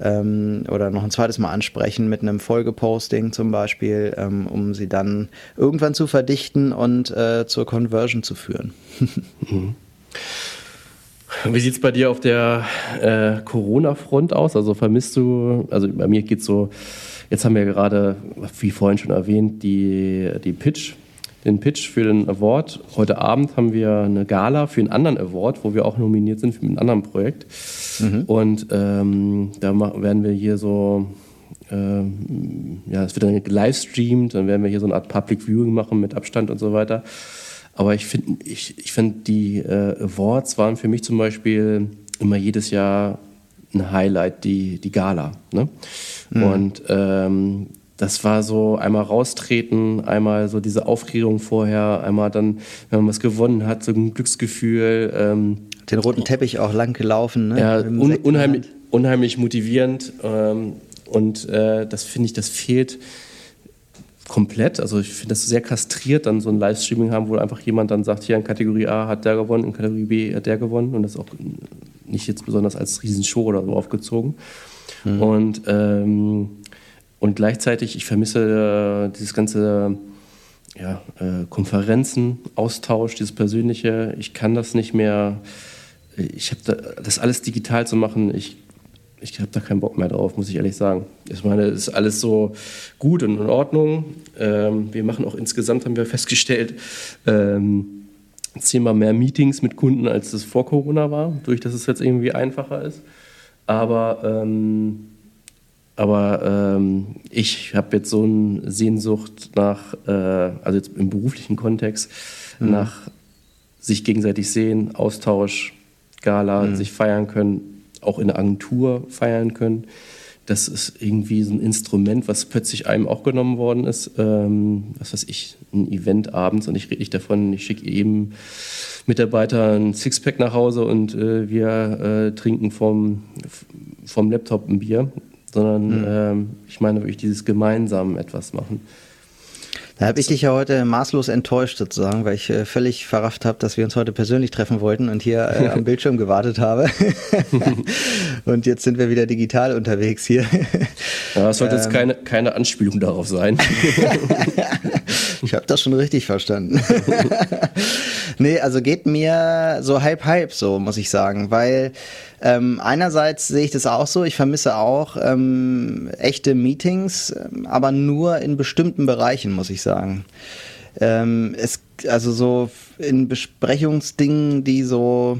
ähm, oder noch ein zweites Mal ansprechen mit einem Folgeposting zum Beispiel, ähm, um sie dann irgendwann zu verdichten und äh, zur Conversion zu führen. (laughs) mhm. Wie sieht es bei dir auf der äh, Corona-Front aus? Also vermisst du, also bei mir geht es so, jetzt haben wir gerade, wie vorhin schon erwähnt, die, die Pitch den Pitch für den Award. Heute Abend haben wir eine Gala für einen anderen Award, wo wir auch nominiert sind für ein anderes Projekt. Mhm. Und ähm, da werden wir hier so, ähm, ja, es wird dann gelivestreamt, dann werden wir hier so eine Art Public Viewing machen mit Abstand und so weiter. Aber ich finde, ich, ich find, die äh, Awards waren für mich zum Beispiel immer jedes Jahr ein Highlight, die, die Gala. Ne? Mhm. Und ähm, das war so einmal raustreten, einmal so diese Aufregung vorher, einmal dann, wenn man was gewonnen hat, so ein Glücksgefühl. Ähm, Den roten Teppich auch lang gelaufen, ne? Ja, un unheimlich, unheimlich motivierend. Ähm, und äh, das finde ich, das fehlt komplett. Also ich finde das sehr kastriert, dann so ein Livestreaming haben, wo einfach jemand dann sagt, hier in Kategorie A hat der gewonnen, in Kategorie B hat der gewonnen und das auch nicht jetzt besonders als Riesenshow oder so aufgezogen. Mhm. Und, ähm, und gleichzeitig, ich vermisse äh, dieses ganze ja, äh, Konferenzen, Austausch, dieses Persönliche. Ich kann das nicht mehr. Ich habe da, das alles digital zu machen. Ich ich habe da keinen Bock mehr drauf, muss ich ehrlich sagen. Ich meine, es ist alles so gut und in Ordnung. Ähm, wir machen auch insgesamt, haben wir festgestellt, ähm, zehnmal mehr Meetings mit Kunden, als es vor Corona war, durch dass es jetzt irgendwie einfacher ist. Aber, ähm, aber ähm, ich habe jetzt so eine Sehnsucht nach, äh, also jetzt im beruflichen Kontext, mhm. nach sich gegenseitig sehen, Austausch, Gala, mhm. sich feiern können, auch in der Agentur feiern können. Das ist irgendwie so ein Instrument, was plötzlich einem auch genommen worden ist. Ähm, was weiß ich, ein Event abends und ich rede nicht davon, ich schicke eben Mitarbeiter ein Sixpack nach Hause und äh, wir äh, trinken vom, vom Laptop ein Bier, sondern mhm. ähm, ich meine wirklich dieses gemeinsam etwas machen. Da habe ich dich ja heute maßlos enttäuscht sozusagen, weil ich äh, völlig verrafft habe, dass wir uns heute persönlich treffen wollten und hier äh, am (laughs) Bildschirm gewartet habe. (laughs) und jetzt sind wir wieder digital unterwegs hier. Ja, das sollte ähm, jetzt keine, keine Anspielung darauf sein. (laughs) ich habe das schon richtig verstanden. Nee, also geht mir so halb halb so, muss ich sagen, weil ähm, einerseits sehe ich das auch so, ich vermisse auch ähm, echte Meetings, ähm, aber nur in bestimmten Bereichen, muss ich sagen. Ähm, es, also so in Besprechungsdingen, die so,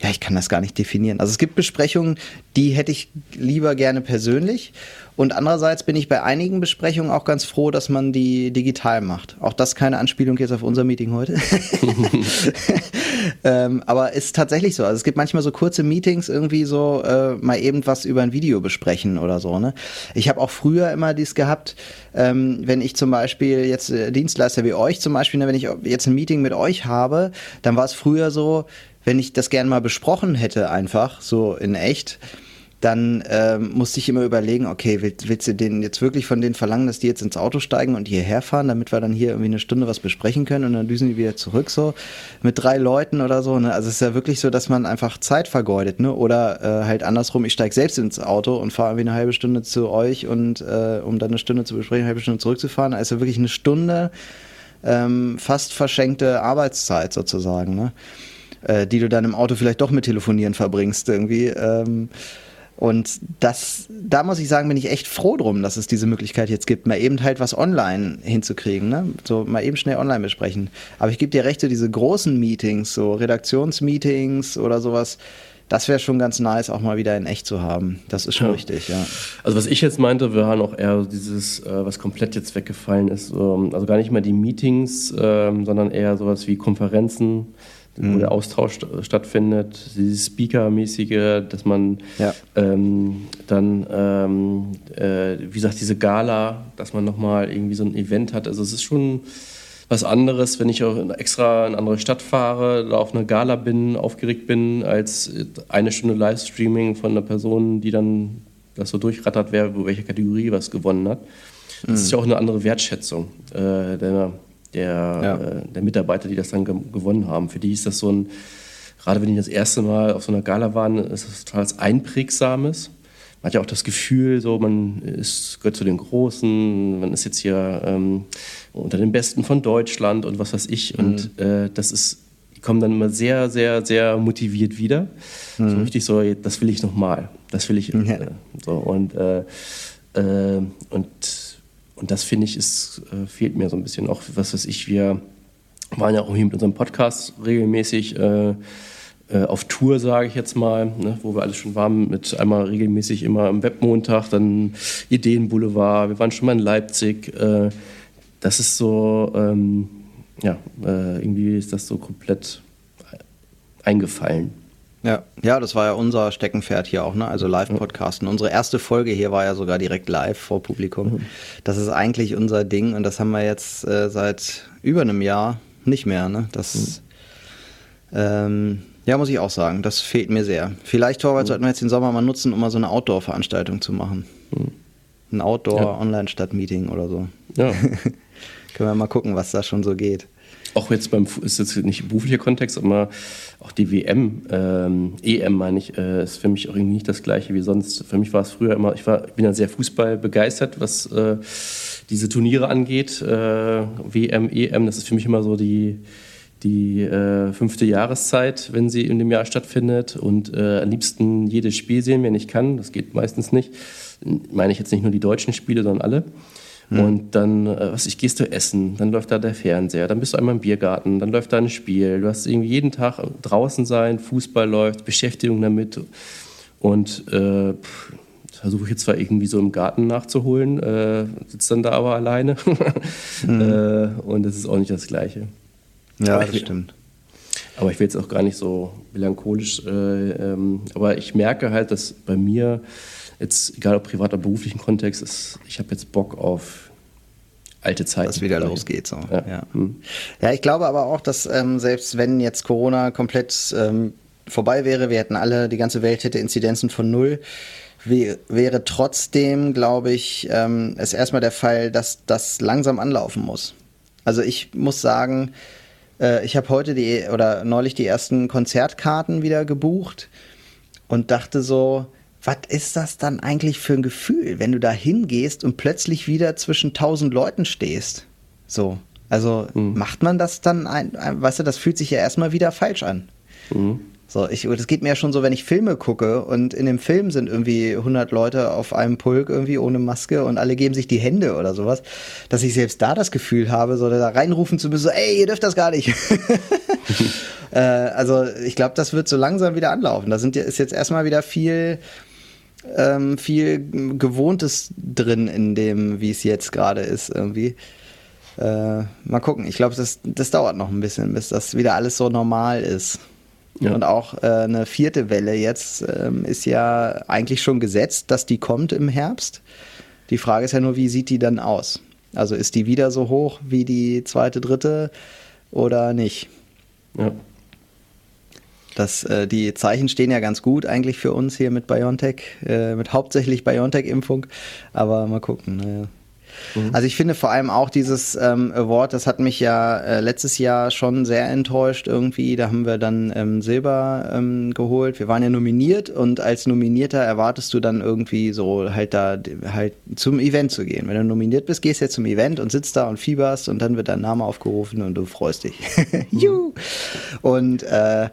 ja, ich kann das gar nicht definieren. Also es gibt Besprechungen, die hätte ich lieber gerne persönlich. Und andererseits bin ich bei einigen Besprechungen auch ganz froh, dass man die digital macht. Auch das keine Anspielung jetzt auf unser Meeting heute. (laughs) (laughs) ähm, aber ist tatsächlich so. Also es gibt manchmal so kurze Meetings, irgendwie so äh, mal eben was über ein Video besprechen oder so. Ne? Ich habe auch früher immer dies gehabt, ähm, wenn ich zum Beispiel jetzt äh, Dienstleister wie euch zum Beispiel, ne, wenn ich jetzt ein Meeting mit euch habe, dann war es früher so, wenn ich das gern mal besprochen hätte, einfach so in echt, dann ähm, musste ich immer überlegen, okay, willst, willst du denen jetzt wirklich von denen verlangen, dass die jetzt ins Auto steigen und hierher fahren, damit wir dann hier irgendwie eine Stunde was besprechen können und dann düsen die wieder zurück so mit drei Leuten oder so. Ne? Also es ist ja wirklich so, dass man einfach Zeit vergeudet, ne? Oder äh, halt andersrum, ich steige selbst ins Auto und fahre irgendwie eine halbe Stunde zu euch und äh, um dann eine Stunde zu besprechen, eine halbe Stunde zurückzufahren. Also wirklich eine Stunde ähm, fast verschenkte Arbeitszeit sozusagen, ne? Äh, die du dann im Auto vielleicht doch mit Telefonieren verbringst irgendwie. Ähm, und das, da muss ich sagen, bin ich echt froh drum, dass es diese Möglichkeit jetzt gibt, mal eben halt was online hinzukriegen, ne? So mal eben schnell online besprechen. Aber ich gebe dir recht, so diese großen Meetings, so Redaktionsmeetings oder sowas, das wäre schon ganz nice, auch mal wieder in echt zu haben. Das ist schon ja. richtig, ja. Also was ich jetzt meinte, wir haben auch eher dieses, äh, was komplett jetzt weggefallen ist, ähm, also gar nicht mehr die Meetings, ähm, sondern eher sowas wie Konferenzen mhm. wo der Austausch stattfindet, dieses Speaker-mäßige, dass man ja. ähm, dann, ähm, äh, wie gesagt, diese Gala, dass man nochmal irgendwie so ein Event hat. Also es ist schon was anderes, wenn ich auch extra in eine andere Stadt fahre, da auf einer Gala bin, aufgeregt bin, als eine Stunde Livestreaming von einer Person, die dann das so durchrattert, wer welche Kategorie was gewonnen hat. Das mhm. ist ja auch eine andere Wertschätzung. Äh, der, der, ja. äh, der Mitarbeiter, die das dann ge gewonnen haben. Für die ist das so ein, gerade wenn die das erste Mal auf so einer Gala waren, ist das total was Einprägsames. Man hat ja auch das Gefühl, so man ist, gehört zu den Großen, man ist jetzt hier ähm, unter den Besten von Deutschland und was weiß ich. Mhm. Und äh, das ist, die kommen dann immer sehr, sehr, sehr motiviert wieder. Mhm. So richtig so, das will ich nochmal. Das will ich. Ja. Äh, so, und, äh, äh und und das finde ich, ist, äh, fehlt mir so ein bisschen. Auch was weiß ich, wir waren ja auch hier mit unserem Podcast regelmäßig äh, äh, auf Tour, sage ich jetzt mal, ne, wo wir alles schon waren, mit einmal regelmäßig immer am Webmontag, dann Ideenboulevard, wir waren schon mal in Leipzig. Äh, das ist so, ähm, ja, äh, irgendwie ist das so komplett eingefallen. Ja, ja, das war ja unser Steckenpferd hier auch, ne? Also Live-Podcasten. Unsere erste Folge hier war ja sogar direkt live vor Publikum. Mhm. Das ist eigentlich unser Ding und das haben wir jetzt äh, seit über einem Jahr nicht mehr, ne? Das, mhm. ähm, ja, muss ich auch sagen, das fehlt mir sehr. Vielleicht, Torwald, mhm. sollten wir jetzt den Sommer mal nutzen, um mal so eine Outdoor-Veranstaltung zu machen. Mhm. Ein Outdoor-Online-Stadt-Meeting oder so. Ja. (laughs) Können wir mal gucken, was da schon so geht auch jetzt beim, ist jetzt nicht beruflicher Kontext, aber auch die WM, ähm, EM meine ich, äh, ist für mich auch irgendwie nicht das gleiche wie sonst. Für mich war es früher immer, ich, war, ich bin ja sehr Fußball begeistert, was äh, diese Turniere angeht. Äh, WM, EM, das ist für mich immer so die, die äh, fünfte Jahreszeit, wenn sie in dem Jahr stattfindet und äh, am liebsten jedes Spiel sehen, wenn ich kann. Das geht meistens nicht. Meine ich jetzt nicht nur die deutschen Spiele, sondern alle. Mhm. Und dann, äh, was ich, gehst du essen, dann läuft da der Fernseher, dann bist du einmal im Biergarten, dann läuft da ein Spiel. Du hast irgendwie jeden Tag draußen sein, Fußball läuft, Beschäftigung damit. Und äh, versuche ich jetzt zwar irgendwie so im Garten nachzuholen, äh, sitze dann da aber alleine. mhm. (laughs) äh, und das ist auch nicht das Gleiche. Ja, das stimmt. Aber ich will jetzt auch gar nicht so melancholisch, äh, ähm, aber ich merke halt, dass bei mir jetzt, egal ob privat oder beruflichen Kontext, ist, ich habe jetzt Bock auf alte Zeiten. Dass wieder losgeht. So. Ja. Ja. Hm. ja, ich glaube aber auch, dass ähm, selbst wenn jetzt Corona komplett ähm, vorbei wäre, wir hätten alle, die ganze Welt hätte Inzidenzen von null, wäre trotzdem, glaube ich, ähm, es erstmal der Fall, dass das langsam anlaufen muss. Also ich muss sagen, äh, ich habe heute die oder neulich die ersten Konzertkarten wieder gebucht und dachte so, was ist das dann eigentlich für ein Gefühl, wenn du da hingehst und plötzlich wieder zwischen tausend Leuten stehst? So. Also mhm. macht man das dann ein, ein, weißt du, das fühlt sich ja erstmal wieder falsch an. Mhm. So, ich, das geht mir ja schon so, wenn ich Filme gucke und in dem Film sind irgendwie 100 Leute auf einem Pulk irgendwie ohne Maske und alle geben sich die Hände oder sowas, dass ich selbst da das Gefühl habe, so da reinrufen zu müssen, so, ey, ihr dürft das gar nicht. (laughs) äh, also ich glaube, das wird so langsam wieder anlaufen. Da sind, ist jetzt erstmal wieder viel ähm, viel Gewohntes drin in dem, wie es jetzt gerade ist irgendwie. Äh, mal gucken. Ich glaube, das, das dauert noch ein bisschen, bis das wieder alles so normal ist. Ja. Und auch äh, eine vierte Welle jetzt ähm, ist ja eigentlich schon gesetzt, dass die kommt im Herbst. Die Frage ist ja nur, wie sieht die dann aus? Also ist die wieder so hoch wie die zweite, dritte oder nicht? Ja. Das, äh, die Zeichen stehen ja ganz gut eigentlich für uns hier mit BioNTech, äh, mit hauptsächlich BioNTech-Impfung, aber mal gucken. Naja. Mhm. Also ich finde vor allem auch dieses ähm, Award, das hat mich ja äh, letztes Jahr schon sehr enttäuscht irgendwie. Da haben wir dann ähm, Silber ähm, geholt. Wir waren ja nominiert und als Nominierter erwartest du dann irgendwie so halt da halt zum Event zu gehen. Wenn du nominiert bist, gehst du jetzt zum Event und sitzt da und fieberst und dann wird dein Name aufgerufen und du freust dich. (laughs) Juhu! Und äh,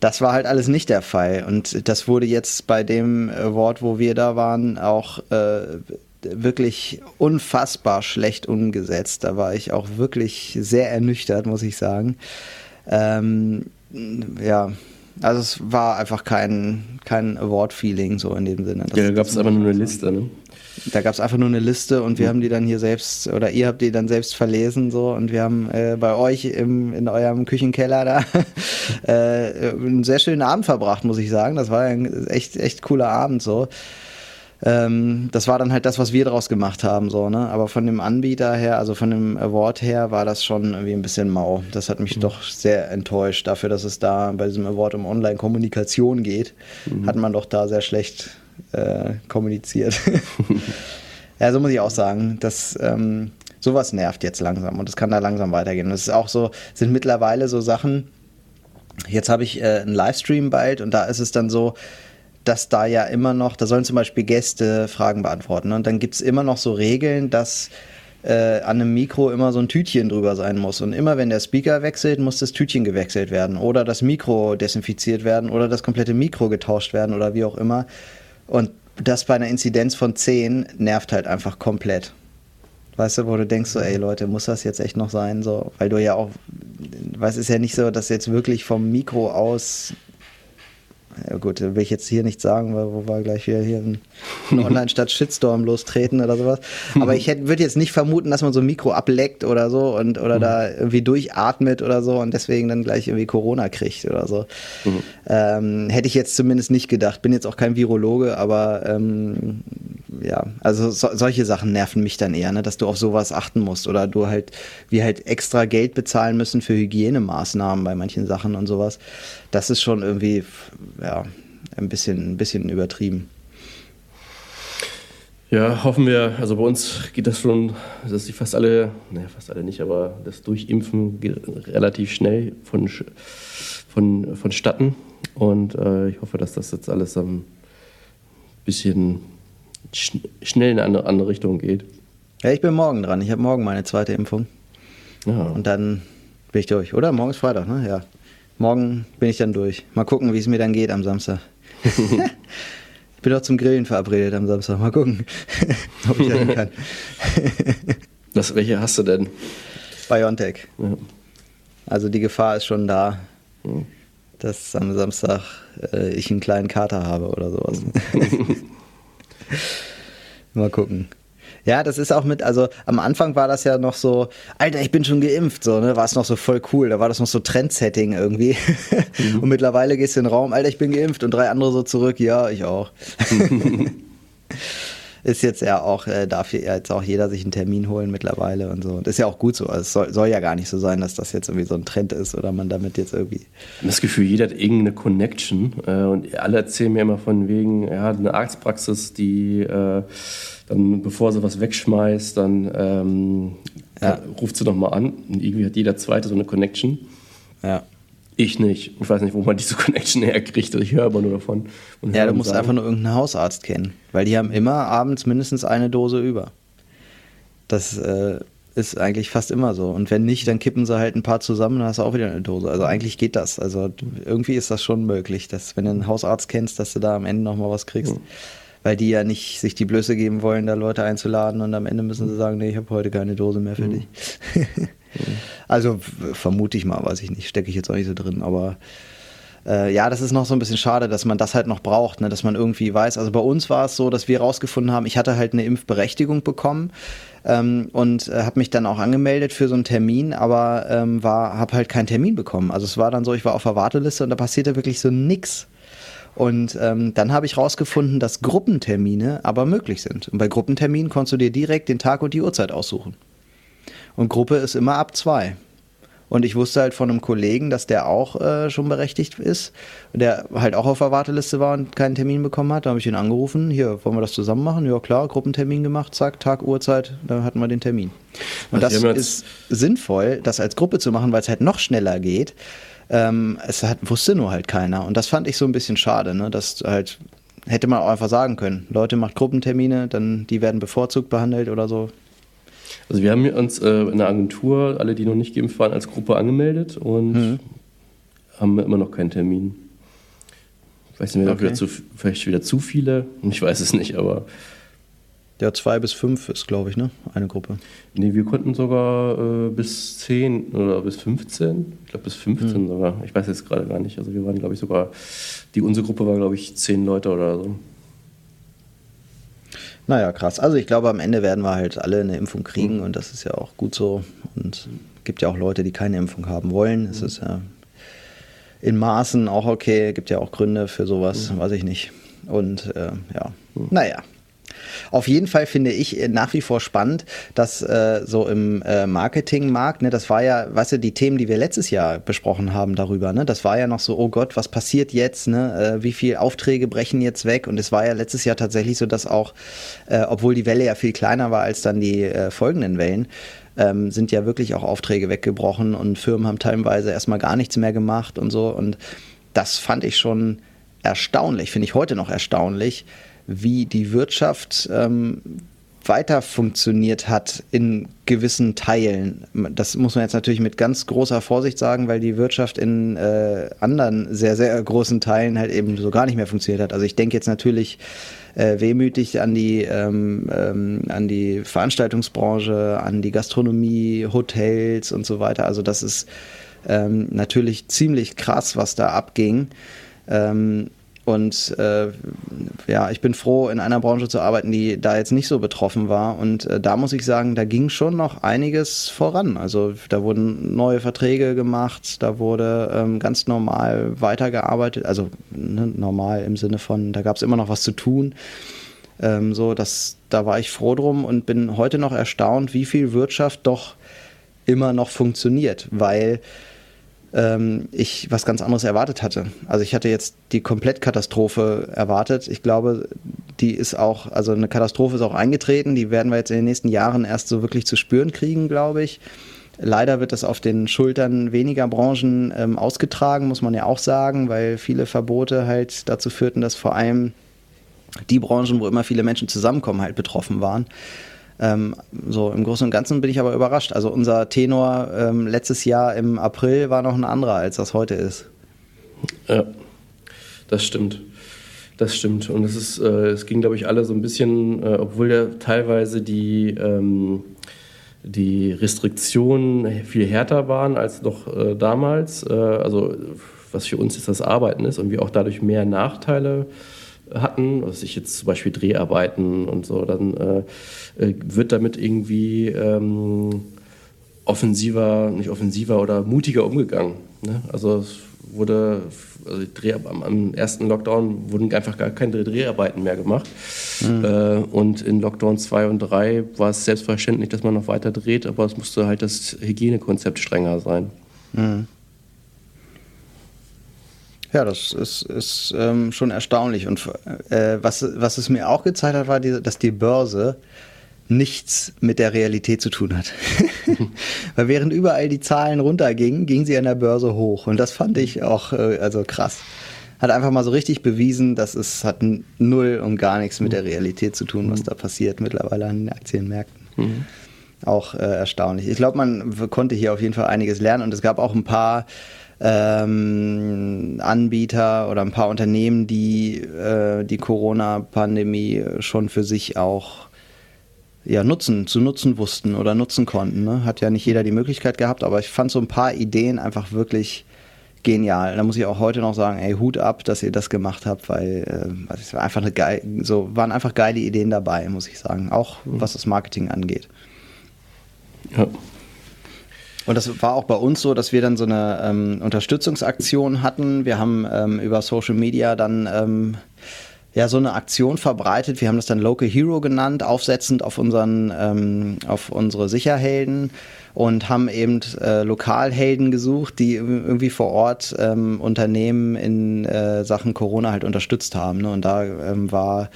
das war halt alles nicht der Fall. Und das wurde jetzt bei dem Award, wo wir da waren, auch äh, wirklich unfassbar schlecht umgesetzt. Da war ich auch wirklich sehr ernüchtert, muss ich sagen. Ähm, ja, also es war einfach kein, kein Award-Feeling so in dem Sinne. Das, ja, da gab es aber nur eine Liste, ne? Da gab es einfach nur eine Liste und wir mhm. haben die dann hier selbst, oder ihr habt die dann selbst verlesen so und wir haben äh, bei euch im, in eurem Küchenkeller da (laughs) äh, einen sehr schönen Abend verbracht, muss ich sagen. Das war ein echt, echt cooler Abend so. Ähm, das war dann halt das, was wir daraus gemacht haben, so, ne? Aber von dem Anbieter her, also von dem Award her, war das schon irgendwie ein bisschen mau. Das hat mich mhm. doch sehr enttäuscht. Dafür, dass es da bei diesem Award um Online-Kommunikation geht, mhm. hat man doch da sehr schlecht äh, kommuniziert. (laughs) ja, so muss ich auch sagen. dass ähm, sowas nervt jetzt langsam und es kann da langsam weitergehen. Das ist auch so, sind mittlerweile so Sachen. Jetzt habe ich äh, einen Livestream bald und da ist es dann so, dass da ja immer noch, da sollen zum Beispiel Gäste Fragen beantworten. Und dann gibt es immer noch so Regeln, dass äh, an einem Mikro immer so ein Tütchen drüber sein muss. Und immer wenn der Speaker wechselt, muss das Tütchen gewechselt werden. Oder das Mikro desinfiziert werden oder das komplette Mikro getauscht werden oder wie auch immer. Und das bei einer Inzidenz von 10 nervt halt einfach komplett. Weißt du, wo du denkst so, ey Leute, muss das jetzt echt noch sein? So, weil du ja auch, weiß, ist ja nicht so, dass jetzt wirklich vom Mikro aus ja gut, will ich jetzt hier nicht sagen, weil wo wir gleich wieder hier in, in (laughs) Online-Stadt Shitstorm lostreten oder sowas. Aber ich würde jetzt nicht vermuten, dass man so ein Mikro ableckt oder so und oder mhm. da irgendwie durchatmet oder so und deswegen dann gleich irgendwie Corona kriegt oder so. Mhm. Ähm, hätte ich jetzt zumindest nicht gedacht. Bin jetzt auch kein Virologe, aber ähm, ja, also so, solche Sachen nerven mich dann eher, ne, dass du auf sowas achten musst oder du halt, wir halt extra Geld bezahlen müssen für Hygienemaßnahmen bei manchen Sachen und sowas. Das ist schon irgendwie, ja, ein bisschen, ein bisschen übertrieben. Ja, hoffen wir. Also bei uns geht das schon, dass die fast alle, naja, fast alle nicht, aber das Durchimpfen geht relativ schnell von, von, vonstatten. Und äh, ich hoffe, dass das jetzt alles ein bisschen sch schnell in eine andere Richtung geht. Ja, ich bin morgen dran. Ich habe morgen meine zweite Impfung. Ja. Und dann bin ich durch. Oder? Morgen ist Freitag, ne? Ja. Morgen bin ich dann durch. Mal gucken, wie es mir dann geht am Samstag. (laughs) ich bin doch zum Grillen verabredet am Samstag. Mal gucken, (laughs) ob ich (laughs) das kann. Was, welche hast du denn? Biontech. Ja. Also die Gefahr ist schon da, ja. dass am Samstag äh, ich einen kleinen Kater habe oder sowas. (laughs) Mal gucken. Ja, das ist auch mit, also am Anfang war das ja noch so, Alter, ich bin schon geimpft, so, ne, war es noch so voll cool, da war das noch so Trendsetting irgendwie. (laughs) Mhm. Und mittlerweile gehst du in den Raum, Alter, ich bin geimpft und drei andere so zurück, ja, ich auch. (laughs) ist jetzt ja auch, äh, darf jetzt auch jeder sich einen Termin holen mittlerweile und so. Und ist ja auch gut so. Also es soll, soll, ja gar nicht so sein, dass das jetzt irgendwie so ein Trend ist oder man damit jetzt irgendwie. Das Gefühl, jeder hat irgendeine Connection äh, und alle erzählen mir immer von wegen, ja, eine Arztpraxis, die äh, dann, bevor sie was wegschmeißt, dann ähm, ja. ruft sie nochmal an und irgendwie hat jeder Zweite so eine Connection. Ja. Ich nicht. Ich weiß nicht, wo man diese (laughs) Connection herkriegt. Ich höre aber nur davon. ja, du musst sagen. einfach nur irgendeinen Hausarzt kennen. Weil die haben immer abends mindestens eine Dose über. Das äh, ist eigentlich fast immer so. Und wenn nicht, dann kippen sie halt ein paar zusammen, dann hast du auch wieder eine Dose. Also eigentlich geht das. Also irgendwie ist das schon möglich, dass wenn du einen Hausarzt kennst, dass du da am Ende nochmal was kriegst. Mhm. Weil die ja nicht sich die Blöße geben wollen, da Leute einzuladen und am Ende müssen sie sagen, nee, ich habe heute keine Dose mehr für mhm. dich. (laughs) Also vermute ich mal, weiß ich nicht, stecke ich jetzt auch nicht so drin, aber äh, ja, das ist noch so ein bisschen schade, dass man das halt noch braucht, ne? dass man irgendwie weiß. Also bei uns war es so, dass wir rausgefunden haben, ich hatte halt eine Impfberechtigung bekommen ähm, und äh, habe mich dann auch angemeldet für so einen Termin, aber ähm, habe halt keinen Termin bekommen. Also es war dann so, ich war auf der Warteliste und da passierte wirklich so nix. Und ähm, dann habe ich rausgefunden, dass Gruppentermine aber möglich sind. Und bei Gruppenterminen konntest du dir direkt den Tag und die Uhrzeit aussuchen. Und Gruppe ist immer ab zwei. Und ich wusste halt von einem Kollegen, dass der auch äh, schon berechtigt ist, der halt auch auf der Warteliste war und keinen Termin bekommen hat. Da habe ich ihn angerufen, hier, wollen wir das zusammen machen? Ja klar, Gruppentermin gemacht, zack, Tag, Uhrzeit, da hatten wir den Termin. Und also das ist sinnvoll, das als Gruppe zu machen, weil es halt noch schneller geht. Ähm, es hat, wusste nur halt keiner. Und das fand ich so ein bisschen schade, ne? dass halt hätte man auch einfach sagen können, Leute macht Gruppentermine, dann die werden bevorzugt behandelt oder so. Also wir haben uns äh, in der Agentur, alle, die noch nicht geimpft waren, als Gruppe angemeldet und mhm. haben immer noch keinen Termin. Ich weiß nicht, okay. wieder zu, vielleicht wieder zu viele. Ich weiß es nicht, aber. Ja, zwei bis fünf ist, glaube ich, ne? Eine Gruppe. Nee, wir konnten sogar äh, bis zehn oder bis 15. Ich glaube bis 15 mhm. sogar. Ich weiß jetzt gerade gar nicht. Also wir waren, glaube ich, sogar, die unsere Gruppe war, glaube ich, zehn Leute oder so. Naja, krass. Also ich glaube, am Ende werden wir halt alle eine Impfung kriegen mhm. und das ist ja auch gut so. Und es gibt ja auch Leute, die keine Impfung haben wollen. Es mhm. ist ja in Maßen auch okay. Es gibt ja auch Gründe für sowas, mhm. weiß ich nicht. Und äh, ja, mhm. naja. Auf jeden Fall finde ich äh, nach wie vor spannend, dass äh, so im äh, Marketingmarkt, ne, das war ja, weißt du, die Themen, die wir letztes Jahr besprochen haben darüber, ne, das war ja noch so, oh Gott, was passiert jetzt, ne, äh, wie viele Aufträge brechen jetzt weg? Und es war ja letztes Jahr tatsächlich so, dass auch, äh, obwohl die Welle ja viel kleiner war als dann die äh, folgenden Wellen, ähm, sind ja wirklich auch Aufträge weggebrochen und Firmen haben teilweise erstmal gar nichts mehr gemacht und so. Und das fand ich schon erstaunlich, finde ich heute noch erstaunlich, wie die Wirtschaft ähm, weiter funktioniert hat in gewissen Teilen. Das muss man jetzt natürlich mit ganz großer Vorsicht sagen, weil die Wirtschaft in äh, anderen sehr, sehr großen Teilen halt eben so gar nicht mehr funktioniert hat. Also ich denke jetzt natürlich äh, wehmütig an die, ähm, ähm, an die Veranstaltungsbranche, an die Gastronomie, Hotels und so weiter. Also das ist ähm, natürlich ziemlich krass, was da abging. Ähm, und äh, ja, ich bin froh, in einer Branche zu arbeiten, die da jetzt nicht so betroffen war. Und äh, da muss ich sagen, da ging schon noch einiges voran. Also da wurden neue Verträge gemacht, da wurde ähm, ganz normal weitergearbeitet. Also ne, normal im Sinne von, da gab es immer noch was zu tun. Ähm, so, das, da war ich froh drum und bin heute noch erstaunt, wie viel Wirtschaft doch immer noch funktioniert, weil ähm, ich was ganz anderes erwartet hatte. Also ich hatte jetzt die Komplettkatastrophe erwartet. Ich glaube, die ist auch, also eine Katastrophe ist auch eingetreten. Die werden wir jetzt in den nächsten Jahren erst so wirklich zu spüren kriegen, glaube ich. Leider wird das auf den Schultern weniger Branchen ähm, ausgetragen, muss man ja auch sagen, weil viele Verbote halt dazu führten, dass vor allem die Branchen, wo immer viele Menschen zusammenkommen, halt betroffen waren. Ähm, so im Großen und Ganzen bin ich aber überrascht. Also unser Tenor ähm, letztes Jahr im April war noch ein anderer, als das heute ist. Ja, das stimmt. Das stimmt. Und es ist, äh, es ging, glaube ich, alle so ein bisschen, äh, obwohl ja teilweise die, ähm, die Restriktionen viel härter waren als noch äh, damals. Äh, also was für uns jetzt das Arbeiten ist und wir auch dadurch mehr Nachteile hatten, was ich jetzt zum Beispiel Dreharbeiten und so, dann äh, äh, wird damit irgendwie ähm, offensiver, nicht offensiver oder mutiger umgegangen. Ne? Also es wurde, also Dreh, am, am, ersten Lockdown wurden einfach gar keine Dreharbeiten mehr gemacht. Mhm. Äh, und in Lockdown 2 und 3 war es selbstverständlich, dass man noch weiter dreht, aber es musste halt das Hygienekonzept strenger sein. Mhm. Ja, das ist, ist ähm, schon erstaunlich. Und äh, was, was es mir auch gezeigt hat, war, die, dass die Börse nichts mit der Realität zu tun hat. (laughs) (laughs) Weil während überall die Zahlen runtergingen, ging sie an der Börse hoch. Und das fand ich auch äh, also krass. Hat einfach mal so richtig bewiesen, dass es hat null und gar nichts mit der Realität zu tun, was da passiert mittlerweile an den Aktienmärkten. Mhm. Auch äh, erstaunlich. Ich glaube, man konnte hier auf jeden Fall einiges lernen und es gab auch ein paar ähm, Anbieter oder ein paar Unternehmen, die äh, die Corona-Pandemie schon für sich auch ja, nutzen, zu nutzen wussten oder nutzen konnten. Ne? Hat ja nicht jeder die Möglichkeit gehabt, aber ich fand so ein paar Ideen einfach wirklich genial. Da muss ich auch heute noch sagen, ey, Hut ab, dass ihr das gemacht habt, weil äh, es war einfach eine geil, so waren einfach geile Ideen dabei, muss ich sagen. Auch was das Marketing angeht. Ja. Und das war auch bei uns so, dass wir dann so eine ähm, Unterstützungsaktion hatten. Wir haben ähm, über Social Media dann ähm, ja so eine Aktion verbreitet. Wir haben das dann Local Hero genannt, aufsetzend auf unseren ähm, auf unsere Sicherhelden und haben eben äh, Lokalhelden gesucht, die irgendwie vor Ort ähm, Unternehmen in äh, Sachen Corona halt unterstützt haben. Ne? Und da ähm, war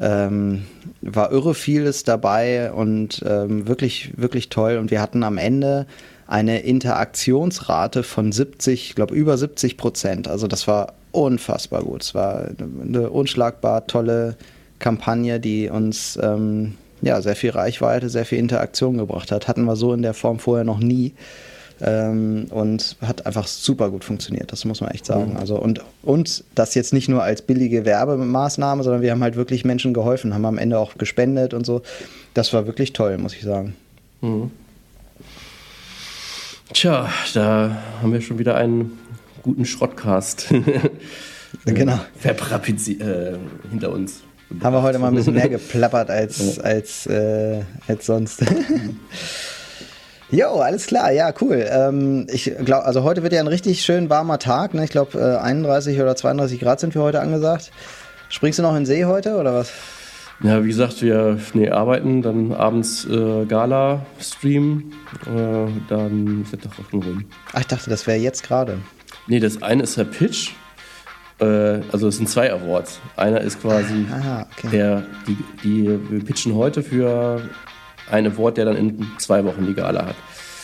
ähm, war irre vieles dabei und ähm, wirklich, wirklich toll. Und wir hatten am Ende eine Interaktionsrate von 70, ich glaube über 70 Prozent. Also das war unfassbar gut. Es war eine unschlagbar tolle Kampagne, die uns ähm, ja, sehr viel Reichweite, sehr viel Interaktion gebracht hat. Hatten wir so in der Form vorher noch nie. Ähm, und hat einfach super gut funktioniert, das muss man echt sagen. Mhm. Also und, und das jetzt nicht nur als billige Werbemaßnahme, sondern wir haben halt wirklich Menschen geholfen, haben am Ende auch gespendet und so. Das war wirklich toll, muss ich sagen. Mhm. Tja, da haben wir schon wieder einen guten Schrottcast. (laughs) genau. äh, hinter uns. Haben wir heute mal ein bisschen mehr (laughs) geplappert als, als, äh, als sonst. Jo, alles klar, ja, cool. Ähm, ich glaube, also heute wird ja ein richtig schön warmer Tag. Ne? Ich glaube, äh, 31 oder 32 Grad sind wir heute angesagt. Springst du noch in den See heute oder was? Ja, wie gesagt, wir nee, arbeiten, dann abends äh, Gala-Stream, äh, dann ist doch auch rum. Ach, ich dachte, das wäre jetzt gerade. Nee, das eine ist der Pitch. Äh, also es sind zwei Awards. Einer ist quasi ah, okay. der, die, die, wir pitchen heute für ein Award, der dann in zwei Wochen die Gala hat.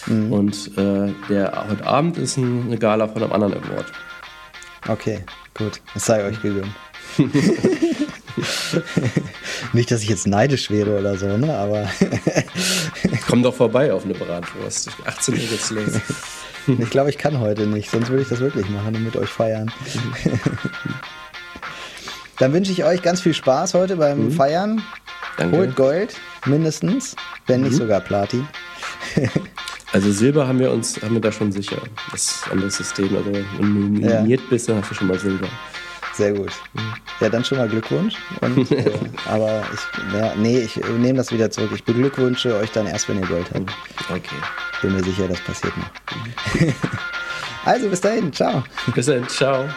Mhm. Und äh, der heute Abend ist eine Gala von einem anderen Award. Okay, gut. Das sei euch gegönnt. (laughs) Nicht, dass ich jetzt neidisch wäre oder so, ne? Aber. (laughs) Komm doch vorbei auf eine Bratwurst. 18 Uhr geht's los. (laughs) Ich glaube, ich kann heute nicht, sonst würde ich das wirklich machen und mit euch feiern. Dann wünsche ich euch ganz viel Spaß heute beim mhm. Feiern. Danke. Holt Gold, mindestens, wenn nicht mhm. sogar Platin. (laughs) also Silber haben wir uns, haben wir da schon sicher. Das ist ein anderes System. Also wenn du nominiert ja. bist, dann hast du schon mal Silber. Sehr gut. Ja, dann schon mal Glückwunsch. Und, (laughs) äh, aber ich, ja, nee, ich nehme das wieder zurück. Ich beglückwünsche euch dann erst, wenn ihr Gold habt. Okay. Bin mir sicher, das passiert noch. (laughs) also bis dahin, ciao. Bis dann, ciao.